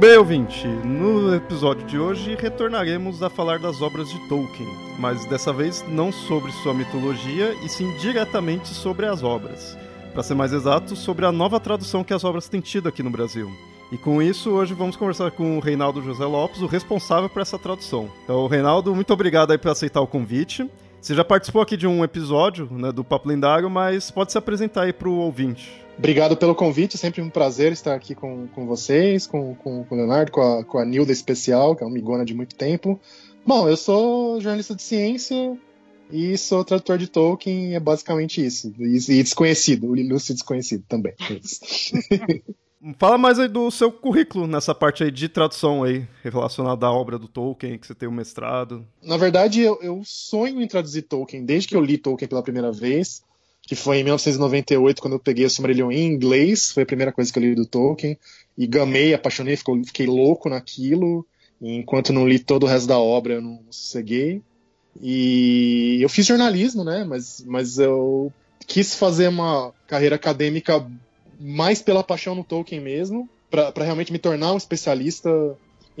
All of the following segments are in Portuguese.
bem, ouvinte. No episódio de hoje retornaremos a falar das obras de Tolkien, mas dessa vez não sobre sua mitologia e sim diretamente sobre as obras. Para ser mais exato, sobre a nova tradução que as obras têm tido aqui no Brasil. E com isso, hoje vamos conversar com o Reinaldo José Lopes, o responsável por essa tradução. Então, Reinaldo, muito obrigado aí por aceitar o convite. Você já participou aqui de um episódio né, do Papo Lendário, mas pode se apresentar aí para o ouvinte. Obrigado pelo convite, sempre um prazer estar aqui com, com vocês, com, com, com o Leonardo, com a, com a Nilda Especial, que é uma amigona de muito tempo. Bom, eu sou jornalista de ciência e sou tradutor de Tolkien, é basicamente isso. E, e desconhecido, o ilustre desconhecido também. É Fala mais aí do seu currículo nessa parte aí de tradução aí, relacionada à obra do Tolkien, que você tem o um mestrado. Na verdade, eu, eu sonho em traduzir Tolkien desde que eu li Tolkien pela primeira vez que foi em 1998, quando eu peguei o Silmarillion em inglês, foi a primeira coisa que eu li do Tolkien, e gamei, apaixonei, fiquei louco naquilo, enquanto não li todo o resto da obra, eu não sosseguei. E eu fiz jornalismo, né, mas, mas eu quis fazer uma carreira acadêmica mais pela paixão no Tolkien mesmo, para realmente me tornar um especialista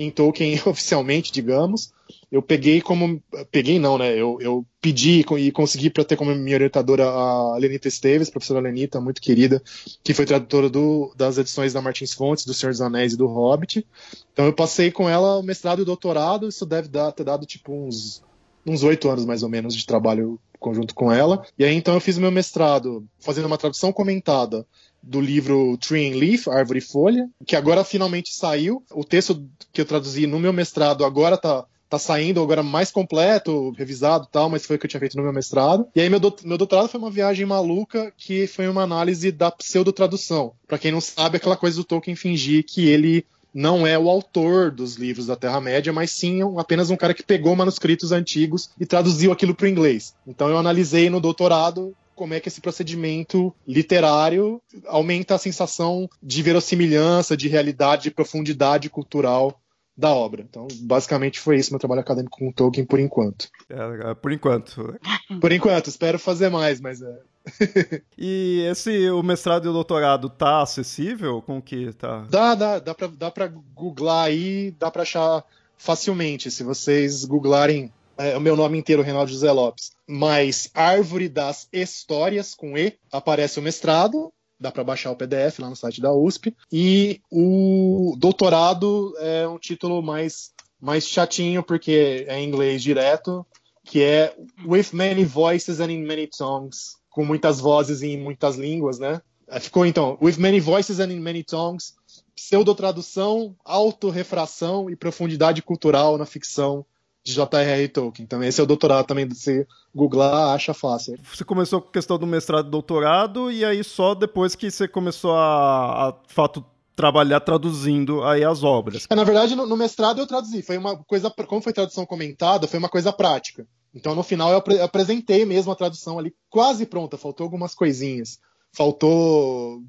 em Tolkien oficialmente, digamos. Eu peguei como. Peguei não, né? Eu, eu pedi e consegui para ter como minha orientadora a Lenita Esteves, professora Lenita, muito querida, que foi tradutora do, das edições da Martins Fontes, do Senhor dos Anéis e do Hobbit. Então eu passei com ela o mestrado e o doutorado, isso deve dar, ter dado tipo uns uns oito anos mais ou menos de trabalho conjunto com ela. E aí então eu fiz o meu mestrado fazendo uma tradução comentada do livro Tree and Leaf, Árvore e Folha, que agora finalmente saiu. O texto que eu traduzi no meu mestrado agora está tá saindo agora mais completo, revisado e tal, mas foi o que eu tinha feito no meu mestrado. E aí meu, do, meu doutorado foi uma viagem maluca que foi uma análise da pseudotradução. Para quem não sabe, aquela coisa do Tolkien fingir que ele não é o autor dos livros da Terra-média, mas sim apenas um cara que pegou manuscritos antigos e traduziu aquilo para o inglês. Então eu analisei no doutorado como é que esse procedimento literário aumenta a sensação de verossimilhança, de realidade, de profundidade cultural da obra. Então, basicamente foi isso meu trabalho acadêmico com o Tolkien por enquanto. É, é por enquanto. Por enquanto, espero fazer mais, mas é. e esse o mestrado e o doutorado tá acessível com que tá? Dá, dá, dá para dá para googlar aí, dá para achar facilmente se vocês googlarem é, o meu nome inteiro, Reinaldo José Lopes, mais Árvore das Histórias, com E, aparece o mestrado, dá para baixar o PDF lá no site da USP, e o doutorado é um título mais, mais chatinho, porque é em inglês direto, que é With Many Voices and in Many Tongues, com muitas vozes e em muitas línguas, né? Ficou então, With Many Voices and in Many Tongues, pseudotradução, autorrefração e profundidade cultural na ficção de J.R.R. Tolkien. Então, esse é o doutorado também, você googlar, acha fácil. Você começou com a questão do mestrado e doutorado, e aí só depois que você começou a, a fato, trabalhar traduzindo aí as obras. É, na verdade, no, no, mestrado eu traduzi. Foi uma coisa, como foi tradução comentada, foi uma coisa prática. Então, no final, eu ap apresentei mesmo a tradução ali quase pronta. Faltou algumas coisinhas. Faltou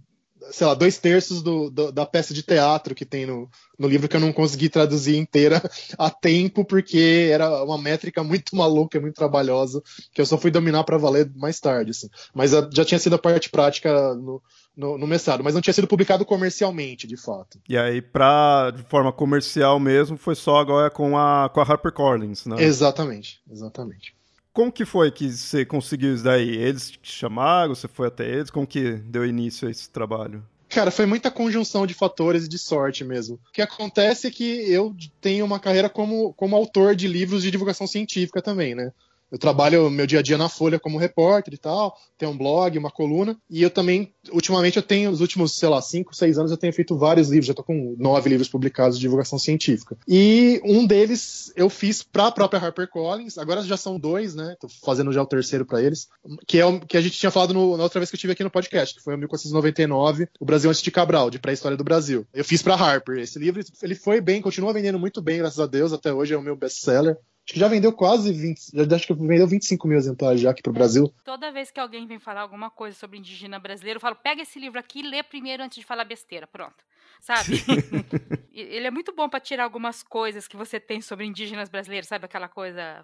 sei lá, dois terços do, do, da peça de teatro que tem no, no livro que eu não consegui traduzir inteira a tempo, porque era uma métrica muito maluca, muito trabalhosa, que eu só fui dominar para valer mais tarde, assim. Mas já tinha sido a parte prática no, no, no, mestrado, mas não tinha sido publicado comercialmente, de fato. E aí, pra, de forma comercial mesmo, foi só agora com a, com a HarperCollins, né? Exatamente, exatamente. Como que foi que você conseguiu isso daí? Eles te chamaram, você foi até eles? Como que deu início a esse trabalho? Cara, foi muita conjunção de fatores e de sorte mesmo. O que acontece é que eu tenho uma carreira como, como autor de livros de divulgação científica também, né? Eu trabalho meu dia a dia na Folha como repórter e tal, tenho um blog, uma coluna, e eu também, ultimamente, eu tenho, nos últimos, sei lá, cinco, seis anos, eu tenho feito vários livros, já tô com nove livros publicados de divulgação científica. E um deles eu fiz para a própria HarperCollins, agora já são dois, né, tô fazendo já o terceiro para eles, que é o que a gente tinha falado no, na outra vez que eu estive aqui no podcast, que foi o 1499, O Brasil Antes de Cabral, de pré-história do Brasil. Eu fiz para Harper. Esse livro, ele foi bem, continua vendendo muito bem, graças a Deus, até hoje é o meu best-seller. Acho que já vendeu quase 20, já acho que vendeu 25 mil exemplares já aqui pro Brasil. Toda vez que alguém vem falar alguma coisa sobre indígena brasileiro, eu falo, pega esse livro aqui e lê primeiro antes de falar besteira, pronto. Sabe? Ele é muito bom para tirar algumas coisas que você tem sobre indígenas brasileiros, sabe? Aquela coisa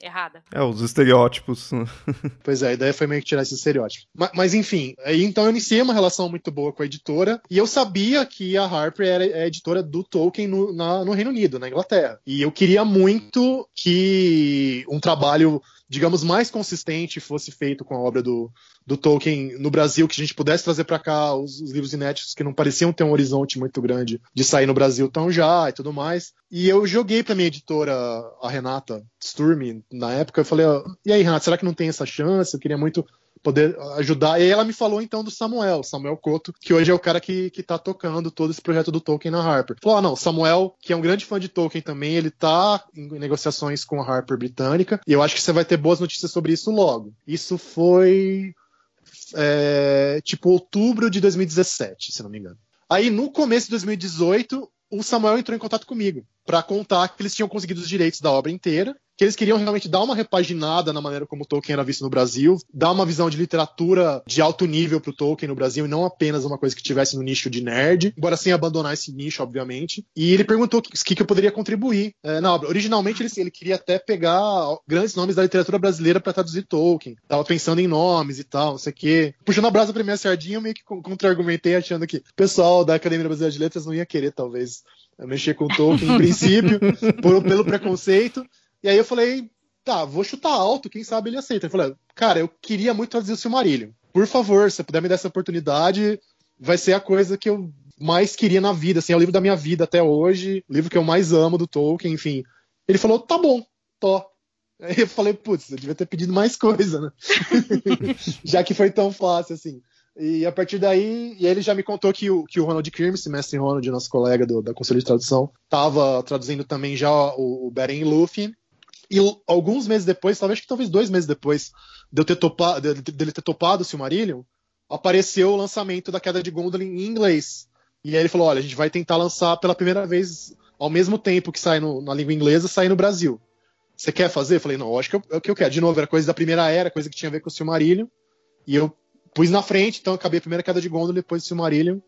errada. É, os estereótipos. pois é, a ideia foi meio que tirar esse estereótipo. Mas, mas, enfim, aí então eu iniciei uma relação muito boa com a editora e eu sabia que a Harper era a editora do Tolkien no, na, no Reino Unido, na Inglaterra. E eu queria muito que um trabalho digamos, mais consistente fosse feito com a obra do, do Tolkien no Brasil, que a gente pudesse trazer para cá os, os, livros inéditos que não pareciam ter um horizonte muito grande de sair no Brasil tão já e tudo mais. E eu joguei para minha editora, a Renata Sturm, na época, eu falei, e aí, Renata, será que não tem essa chance? Eu queria muito poder ajudar. E ela me falou então do Samuel, Samuel Couto, que hoje é o cara que, que tá tocando todo esse projeto do Tolkien na Harper. Falou: ah, não, Samuel, que é um grande fã de Tolkien também, ele tá em negociações com a Harper britânica, e eu acho que você vai ter boas notícias sobre isso logo. Isso foi. É, tipo outubro de 2017, se não me engano. Aí no começo de 2018, o Samuel entrou em contato comigo para contar que eles tinham conseguido os direitos da obra inteira que eles queriam realmente dar uma repaginada na maneira como Tolkien era visto no Brasil, dar uma visão de literatura de alto nível pro Tolkien no Brasil e não apenas uma coisa que tivesse no nicho de nerd, embora sem abandonar esse nicho, obviamente. E ele perguntou o que, que eu poderia contribuir é, na obra. Originalmente ele, ele queria até pegar grandes nomes da literatura brasileira para traduzir Tolkien. Tava pensando em nomes e tal, não sei o quê. Puxando a brasa pra minha sardinha, eu meio que contra-argumentei achando que o pessoal da Academia Brasileira de Letras não ia querer, talvez, mexer com Tolkien em princípio, por, pelo preconceito. E aí eu falei, tá, vou chutar alto, quem sabe ele aceita. Eu falei, cara, eu queria muito traduzir o Silmarillion. Por favor, se você puder me dar essa oportunidade, vai ser a coisa que eu mais queria na vida, assim, é o livro da minha vida até hoje, o livro que eu mais amo do Tolkien, enfim. Ele falou, tá bom, tô. Aí eu falei, putz, eu devia ter pedido mais coisa, né? já que foi tão fácil, assim. E a partir daí, e ele já me contou que o, que o Ronald Kirmes, mestre Ronald, nosso colega do, da Conselho de Tradução, estava traduzindo também já o, o Beren Lúthien, e alguns meses depois, talvez que talvez dois meses depois de eu ter topado, de, dele ter topado o Silmarillion, apareceu o lançamento da Queda de Gondolin em inglês. E aí ele falou: olha, a gente vai tentar lançar pela primeira vez, ao mesmo tempo que sai no, na língua inglesa, sair no Brasil. Você quer fazer? Eu falei: não, acho que é o que eu quero. De novo, era coisa da primeira era, coisa que tinha a ver com o Silmarillion. E eu pus na frente, então acabei a primeira Queda de Gondolin, depois o Silmarillion.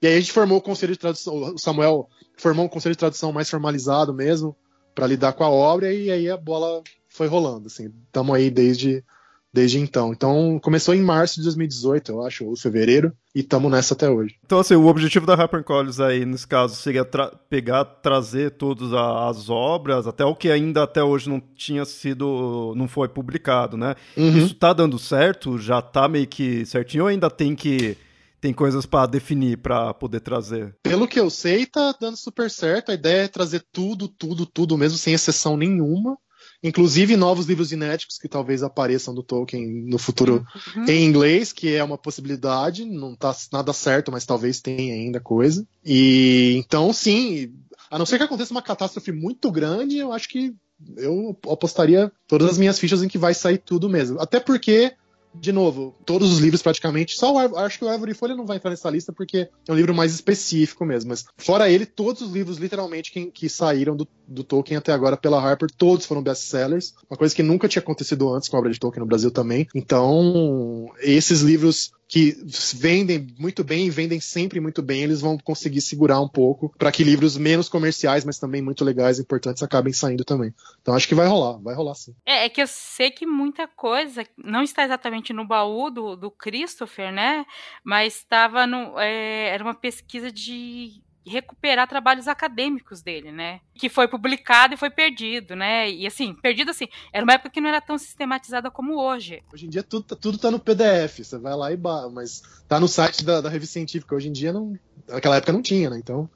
E aí a gente formou o conselho de tradução, o Samuel formou um conselho de tradução mais formalizado mesmo, para lidar com a obra e aí a bola foi rolando, assim. Estamos aí desde desde então. Então, começou em março de 2018, eu acho, ou fevereiro, e estamos nessa até hoje. Então, assim, o objetivo da HarperCollins aí, nesse caso, seria tra pegar, trazer todas as obras, até o que ainda até hoje não tinha sido, não foi publicado, né? Uhum. Isso tá dando certo? Já tá meio que certinho ou ainda tem que tem coisas para definir para poder trazer. Pelo que eu sei, tá dando super certo. A ideia é trazer tudo, tudo, tudo mesmo, sem exceção nenhuma. Inclusive novos livros inéditos que talvez apareçam do Tolkien no futuro uhum. em inglês, que é uma possibilidade. Não tá nada certo, mas talvez tenha ainda coisa. E então, sim, a não ser que aconteça uma catástrofe muito grande, eu acho que eu apostaria todas as minhas fichas em que vai sair tudo mesmo. Até porque de novo, todos os livros praticamente, só o acho que o Ivory Folha não vai entrar nessa lista porque é um livro mais específico mesmo, mas fora ele, todos os livros literalmente que, que saíram do, do Tolkien até agora pela Harper, todos foram best-sellers, uma coisa que nunca tinha acontecido antes com a obra de Tolkien no Brasil também. Então, esses livros que vendem muito bem e vendem sempre muito bem, eles vão conseguir segurar um pouco para que livros menos comerciais, mas também muito legais e importantes acabem saindo também. Então acho que vai rolar, vai rolar sim. É, é que eu sei que muita coisa não está exatamente no baú do, do Christopher, né? Mas estava no. É, era uma pesquisa de recuperar trabalhos acadêmicos dele, né? Que foi publicado e foi perdido, né? E assim, perdido assim, era uma época que não era tão sistematizada como hoje. Hoje em dia tudo, tá, tudo tá no PDF, você vai lá e ba... mas tá no site da, da revista científica. Hoje em dia não. Naquela época não tinha, né? Então.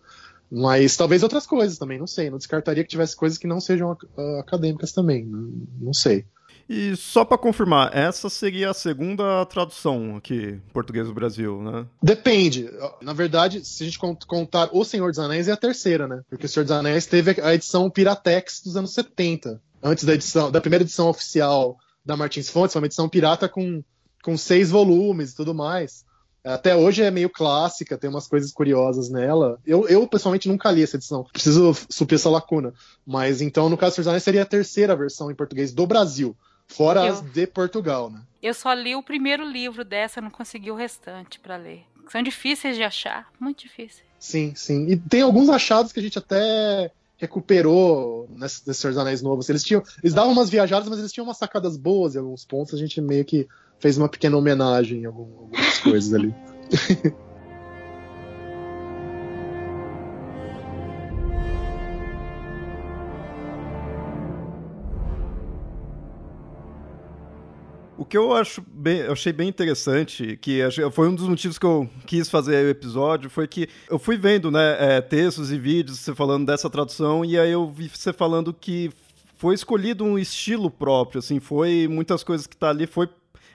Mas talvez outras coisas também, não sei. Não descartaria que tivesse coisas que não sejam acadêmicas também. Não sei. E só para confirmar, essa seria a segunda tradução aqui, português do Brasil, né? Depende. Na verdade, se a gente contar O Senhor dos Anéis, é a terceira, né? Porque O Senhor dos Anéis teve a edição Piratex dos anos 70. Antes da edição, da primeira edição oficial da Martins Fontes, uma edição pirata com, com seis volumes e tudo mais. Até hoje é meio clássica, tem umas coisas curiosas nela. Eu, eu pessoalmente nunca li essa edição. Preciso suprir essa lacuna. Mas então, no caso do Senhor dos Anéis, seria a terceira versão em português do Brasil. Fora eu, as de Portugal, né? Eu só li o primeiro livro dessa, não consegui o restante para ler. São difíceis de achar, muito difíceis. Sim, sim. E tem alguns achados que a gente até recuperou nesses, nesses Anéis Novos. Eles tinham, eles davam umas viajadas, mas eles tinham umas sacadas boas em alguns pontos. A gente meio que fez uma pequena homenagem em algumas coisas ali. que eu acho bem, eu achei bem interessante, que foi um dos motivos que eu quis fazer o episódio, foi que eu fui vendo, né, é, textos e vídeos você falando dessa tradução e aí eu vi você falando que foi escolhido um estilo próprio, assim, foi muitas coisas que tá ali foi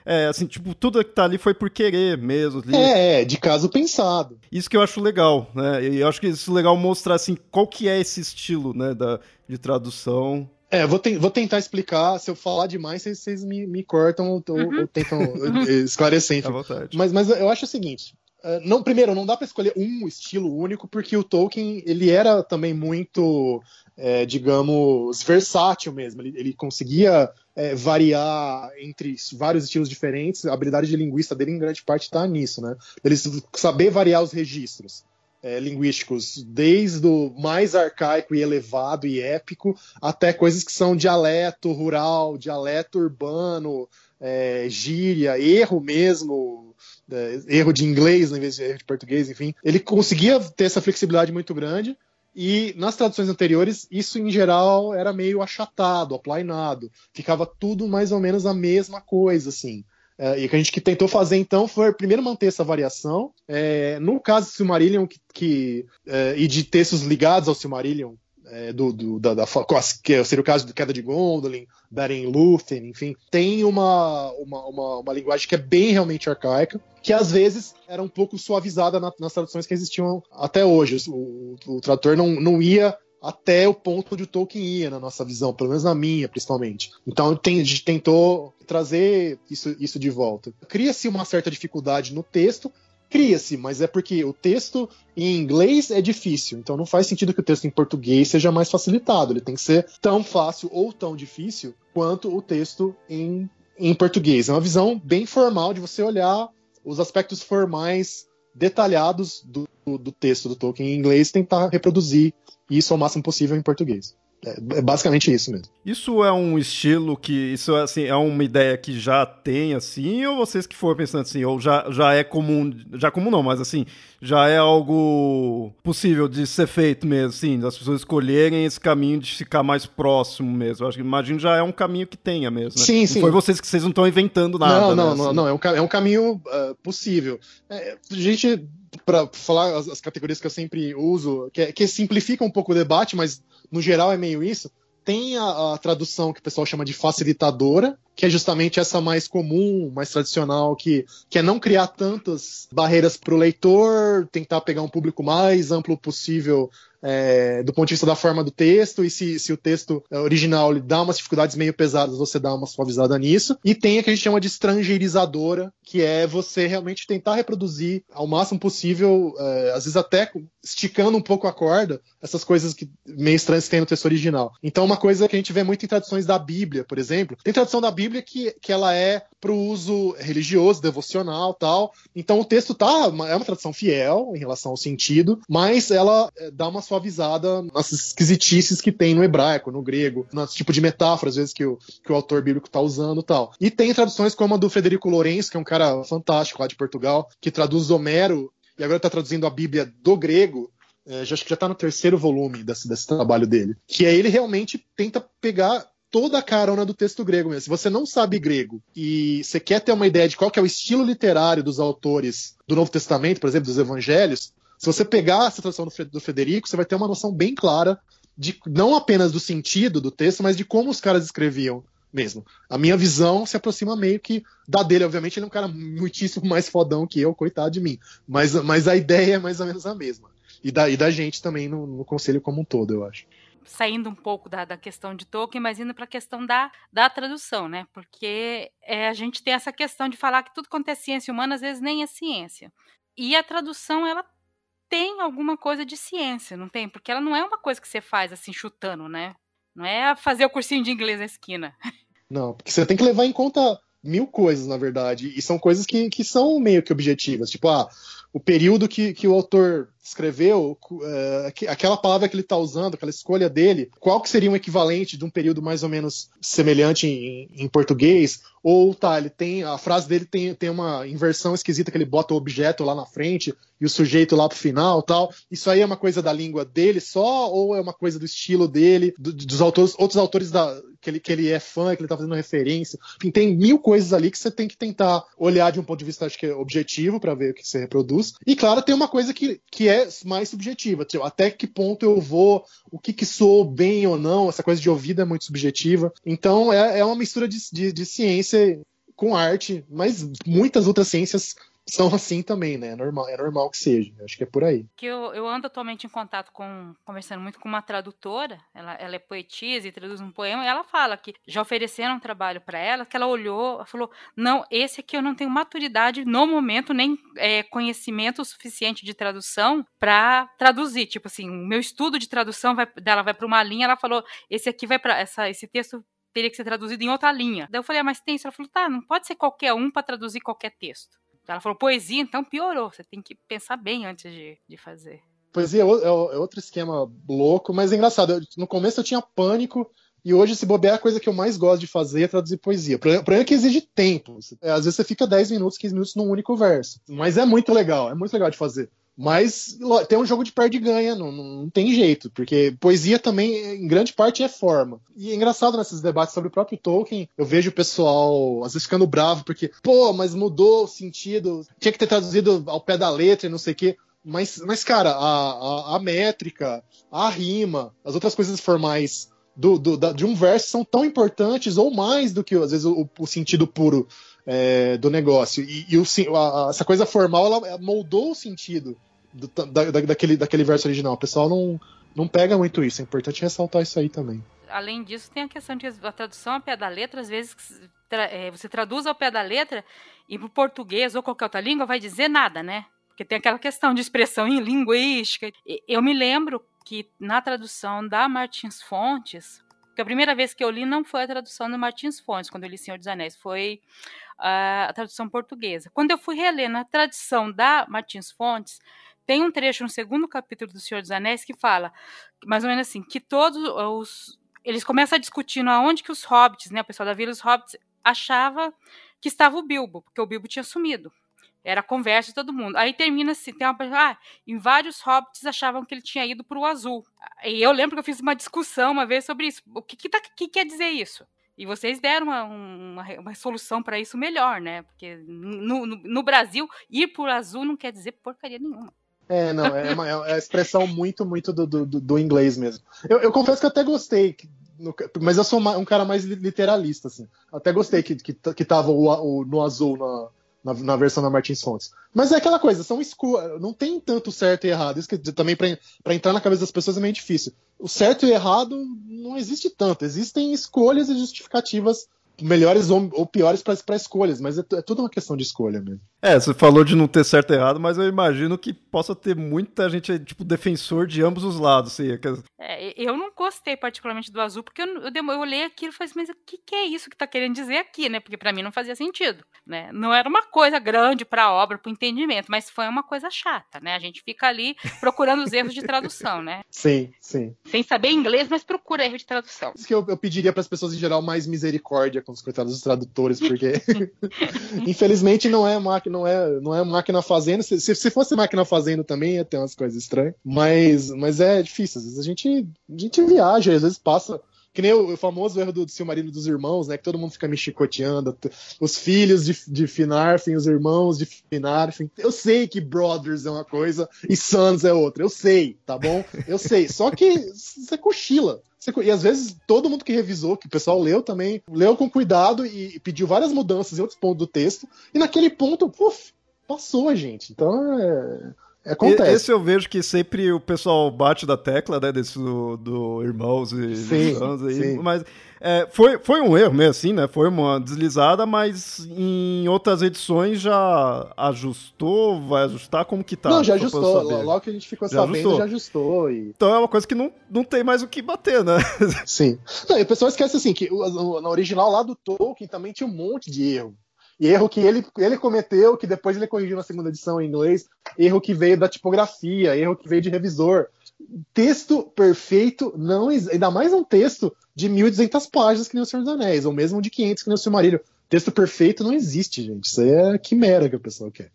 é, assim, tipo, tudo que tá ali foi por querer mesmo. Ali. É, de caso pensado. Isso que eu acho legal, né? E eu acho que isso é legal mostrar, assim, qual que é esse estilo, né, da, de tradução. É, vou, te, vou tentar explicar. Se eu falar demais, vocês, vocês me, me, cortam ou, uhum. ou tentam esclarecer. Mas, mas eu acho o seguinte: uh, não, primeiro, não dá para escolher um estilo único, porque o Tolkien ele era também muito, é, digamos, versátil mesmo. Ele, ele conseguia é, variar entre vários estilos diferentes. A habilidade de linguista dele, em grande parte, está nisso, né? Ele saber variar os registros é, linguísticos, desde o mais arcaico e elevado e épico, até coisas que são dialeto rural, dialeto urbano, é, gíria, erro mesmo, é, erro de inglês em vez de erro de português, enfim. Ele conseguia ter essa flexibilidade muito grande. E nas traduções anteriores, isso em geral era meio achatado, aplainado. Ficava tudo mais ou menos a mesma coisa, assim. É, e o que a gente que tentou fazer então foi primeiro manter essa variação. É, no caso do Silmarillion, que, que é, e de textos ligados ao Silmarillion, é, do, do, da, da, que seria o caso do Queda de Gondolin, Beren Lúthien, enfim, tem uma, uma, uma, uma, linguagem que é bem realmente arcaica, que às vezes era um pouco suavizada na, nas traduções que existiam até hoje. O, o, o tradutor não, não ia até o ponto onde o Tolkien ia, na nossa visão, pelo menos na minha, principalmente. Então a gente tentou trazer isso, isso de volta. Cria-se uma certa dificuldade no texto, cria-se, mas é porque o texto em inglês é difícil, então não faz sentido que o texto em português seja mais facilitado. Ele tem que ser tão fácil ou tão difícil quanto o texto em, em português. É uma visão bem formal de você olhar os aspectos formais detalhados do, do texto do Tolkien em inglês e tentar reproduzir isso ao máximo possível em português. É, é basicamente isso mesmo. Isso é um estilo que. Isso é, assim, é uma ideia que já tem, assim, ou vocês que foram pensando assim, ou já, já é comum. Já comum não, mas assim, já é algo possível de ser feito mesmo, assim, das pessoas escolherem esse caminho de ficar mais próximo mesmo. Acho que imagino já é um caminho que tenha mesmo. Né? Sim, não sim. Foi vocês que vocês não estão inventando nada. Não, não, né, não, assim. não, é um, é um caminho uh, possível. É, a gente para falar as, as, categorias que eu sempre uso, que, é, que simplifica um pouco o debate, mas no geral é meio isso. Tem a, a, tradução que o pessoal chama de facilitadora, que é justamente essa mais comum, mais tradicional, que, que é não criar tantas barreiras para o leitor, tentar pegar um público mais amplo possível é, do ponto de vista da forma do texto, e se, se o texto é, original dá umas dificuldades meio pesadas, você dá uma suavizada nisso. E tem a que a gente chama de estrangeirizadora, que é você realmente tentar reproduzir ao máximo possível, é, às vezes até esticando um pouco a corda, essas coisas que meio estranhas que tem no texto original. Então, uma coisa que a gente vê muito em traduções da Bíblia, por exemplo, tem tradução da Bíblia que, que ela é para o uso religioso, devocional tal. Então, o texto tá, é uma tradução fiel em relação ao sentido, mas ela é, dá uma suavizada nas esquisitices que tem no hebraico, no grego, nesse tipo de metáfora, às vezes, que o, que o autor bíblico está usando tal. E tem traduções como a do Federico Lourenço, que é um cara fantástico lá de Portugal, que traduz Homero e agora está traduzindo a Bíblia do grego. É, já, acho que já está no terceiro volume desse, desse trabalho dele. Que é ele realmente tenta pegar toda a carona do texto grego mesmo. Se você não sabe grego e você quer ter uma ideia de qual é o estilo literário dos autores do Novo Testamento, por exemplo, dos Evangelhos, se você pegar essa tradução do Federico, você vai ter uma noção bem clara de não apenas do sentido do texto, mas de como os caras escreviam mesmo. A minha visão se aproxima meio que da dele. Obviamente, ele é um cara muitíssimo mais fodão que eu, coitado de mim. Mas, mas a ideia é mais ou menos a mesma. E da, e da gente também no, no conselho como um todo, eu acho saindo um pouco da, da, questão de Tolkien, mas indo para a questão da, da tradução, né? Porque é, a gente tem essa questão de falar que tudo quanto é ciência humana, às vezes nem é ciência. E a tradução, ela tem alguma coisa de ciência, não tem? Porque ela não é uma coisa que você faz assim, chutando, né? Não é fazer o cursinho de inglês na esquina. Não, porque você tem que levar em conta mil coisas, na verdade. E são coisas que, que são meio que objetivas. Tipo, ah, o período que, que o autor escreveu, é, aquela palavra que ele está usando, aquela escolha dele, qual que seria um equivalente de um período mais ou menos semelhante em, em, português? Ou tá, ele tem. A frase dele tem, tem uma inversão esquisita que ele bota o objeto lá na frente e o sujeito lá pro final tal. Isso aí é uma coisa da língua dele só, ou é uma coisa do estilo dele, do, dos autores, outros autores da, que, ele, que ele é fã, que ele tá fazendo referência. Enfim, tem mil coisas ali que você tem que tentar olhar de um ponto de vista, acho que é objetivo, para ver o que você reproduz. E claro, tem uma coisa que, que é mais subjetiva, tipo, até que ponto eu vou, o que que sou bem ou não, essa coisa de ouvido é muito subjetiva. Então é, é uma mistura de, de, de ciência com arte, mas muitas outras ciências são assim também, né? É normal, é normal que seja. Acho que é por aí. Que eu, eu ando atualmente em contato com, conversando muito com uma tradutora. Ela, ela é poetisa e traduz um poema. E ela fala que já ofereceram um trabalho para ela, que ela olhou, falou: não, esse aqui eu não tenho maturidade no momento nem é, conhecimento suficiente de tradução para traduzir. Tipo assim, o meu estudo de tradução vai, dela vai para uma linha. Ela falou: esse aqui vai para essa, esse texto teria que ser traduzido em outra linha. Daí eu falei, ah, mas tem isso? Ela falou, tá, não pode ser qualquer um para traduzir qualquer texto. Ela falou poesia, então piorou. Você tem que pensar bem antes de, de fazer. Poesia é, é, é outro esquema louco, mas é engraçado. No começo eu tinha pânico e hoje, se bobear, a coisa que eu mais gosto de fazer é traduzir poesia. O problema é que exige tempo. Às vezes você fica 10 minutos, 15 minutos num único verso. Mas é muito legal, é muito legal de fazer. Mas tem um jogo de perde e ganha, não, não, tem jeito, porque poesia também, em grande parte, é forma. E é engraçado nesses debates sobre o próprio Tolkien, eu vejo o pessoal às vezes ficando bravo, porque, pô, mas mudou o sentido, tinha que ter traduzido ao pé da letra e não sei o quê. Mas, mas cara, a, a, a métrica, a rima, as outras coisas formais do, do, da, de um verso são tão importantes ou mais do que, às vezes, o, o sentido puro é, do negócio. E, e o, a, essa coisa formal, ela moldou o sentido do, da, daquele, daquele verso original. O pessoal não, não pega muito isso. É importante ressaltar isso aí também. Além disso, tem a questão de a tradução ao pé da letra, às vezes tra, é, você traduz ao pé da letra e para o português ou qualquer outra língua vai dizer nada, né? Porque tem aquela questão de expressão em linguística. Eu me lembro que na tradução da Martins Fontes, que a primeira vez que eu li não foi a tradução do Martins Fontes, quando eu li Senhor dos Anéis, foi a, tradução portuguesa. Quando eu fui reler na tradução da Martins Fontes, tem um trecho no segundo capítulo do Senhor dos Anéis que fala, mais ou menos assim, que todos os. Eles começam a discutir aonde que os hobbits, né, o pessoal da vila, os hobbits, achava que estava o Bilbo, porque o Bilbo tinha sumido. Era a conversa de todo mundo. Aí termina assim, tem uma ah, em vários hobbits achavam que ele tinha ido para o azul. E eu lembro que eu fiz uma discussão uma vez sobre isso. O que, que, tá, que quer dizer isso? E vocês deram uma, uma, uma solução para isso melhor, né? Porque no, no, no Brasil, ir por azul não quer dizer porcaria nenhuma. É, não, é uma, é a expressão muito, muito do, do, do inglês mesmo. Eu, eu, confesso que até gostei, mas eu sou um cara mais literalista, assim. Até gostei que, que, que tava o, o, no azul na, na, na, versão da Martins Fontes. Mas é aquela coisa, são escolhas, não tem tanto certo e errado. Isso que também para entrar na cabeça das pessoas é meio difícil. O certo e errado não existe tanto, existem escolhas e justificativas melhores ou, ou piores para escolhas, mas é, é, tudo uma questão de escolha mesmo. É, você falou de não ter certo e errado, mas eu imagino que possa ter muita gente, tipo, defensor de ambos os lados. Assim, é, eu não gostei particularmente do azul, porque eu, eu, eu olhei aquilo e falei assim, mas o que, que, é isso que tá querendo dizer aqui, né? Porque para mim não fazia sentido, né? Não era uma coisa grande para a obra, para o entendimento, mas foi uma coisa chata, né? A gente fica ali procurando os erros de tradução, né? Sim, sim. Sem saber inglês, mas procura erro de tradução. Isso que eu, eu pediria para as pessoas em geral mais misericórdia com os coitados dos tradutores, porque infelizmente não é máquina não é, não é máquina fazendo. Se, se fosse máquina fazendo também ia ter umas coisas estranhas. Mas, mas é difícil. Às vezes a gente, a gente viaja, às vezes passa. Que nem o, famoso erro do, do dos irmãos, né? Que todo mundo fica me chicoteando. Os filhos de, de Finarfin, os irmãos de Finarfin. Eu sei que Brothers é uma coisa e Sons é outra. Eu sei, tá bom? Eu sei. Só que você cochila. E às vezes todo mundo que revisou, que o pessoal leu também, leu com cuidado e pediu várias mudanças em outros pontos do texto, e naquele ponto, puf, passou, gente. Então é. Acontece. Esse eu vejo que sempre o pessoal bate da tecla, né, desse do, do Irmãos e sim, aí, sim. mas é, foi, foi um erro mesmo, assim, né, foi uma deslizada, mas em outras edições já ajustou, vai ajustar, como que tá? Não, já ajustou, logo que a gente ficou já sabendo, ajustou. já ajustou. E... Então é uma coisa que não, não tem mais o que bater, né? Sim. Não, e o pessoal esquece, assim, que na original lá do Tolkien também tinha um monte de erro. Erro que ele, ele cometeu, que depois ele corrigiu na segunda edição em inglês, erro que veio da tipografia, erro que veio de revisor. Texto perfeito, não ainda mais um texto de 1.200 páginas que nem o Senhor dos Anéis, ou mesmo de 500 que nem o Silmarillion. Texto perfeito não existe, gente. Isso aí é quimera que o pessoal quer.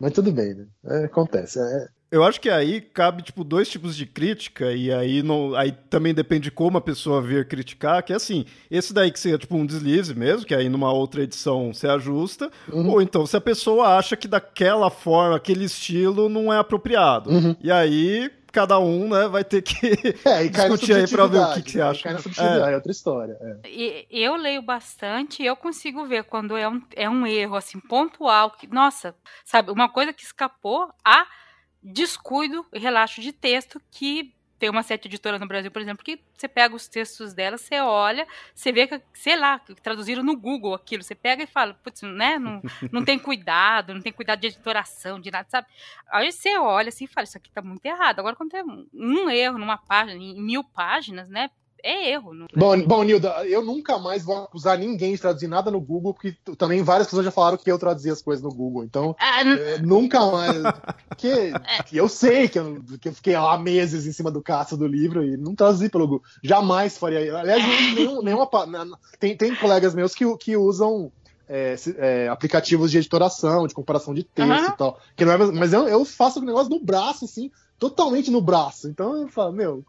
Mas tudo bem, né? É, acontece. É, eu acho que aí cabe, tipo, dois tipos de crítica, e aí não. Aí também depende de como a pessoa vir criticar, que é assim, esse daí que seria tipo um deslize mesmo, que aí numa outra edição se ajusta, uhum. ou então se a pessoa acha que daquela forma, aquele estilo não é apropriado. Uhum. E aí cada um né, vai ter que é, discutir aí para ver o que, que você acha. é. é outra história. É. eu leio bastante e eu consigo ver quando é um, é um erro assim pontual. Que, nossa, sabe, uma coisa que escapou a descuido e relaxo de texto que tem uma certa editora no Brasil, por exemplo, que você pega os textos dela, você olha, você vê que, sei lá, traduziram no Google aquilo, você pega e fala, putz, né, não, não tem cuidado, não tem cuidado de editoração, de nada, sabe? Aí você olha assim e fala, isso aqui tá muito errado. Agora, quando tem um erro numa página, em mil páginas, né, é erro. Não... Bom, bom, Nilda, eu nunca mais vou acusar ninguém de traduzir nada no Google, porque também várias pessoas já falaram que eu traduzia as coisas no Google. Então, ah, é, nunca mais. que, é. eu sei que eu, que eu fiquei lá meses em cima do caça do livro e não traduzi pelo Google. Jamais faria. Aliás, nenhum, nenhuma. Tem, tem colegas meus que, que usam. É, é, aplicativos de editoração, de comparação de texto uhum. e tal. Que não é, mas eu, eu faço o negócio no braço, assim, totalmente no braço. Então eu falo, meu,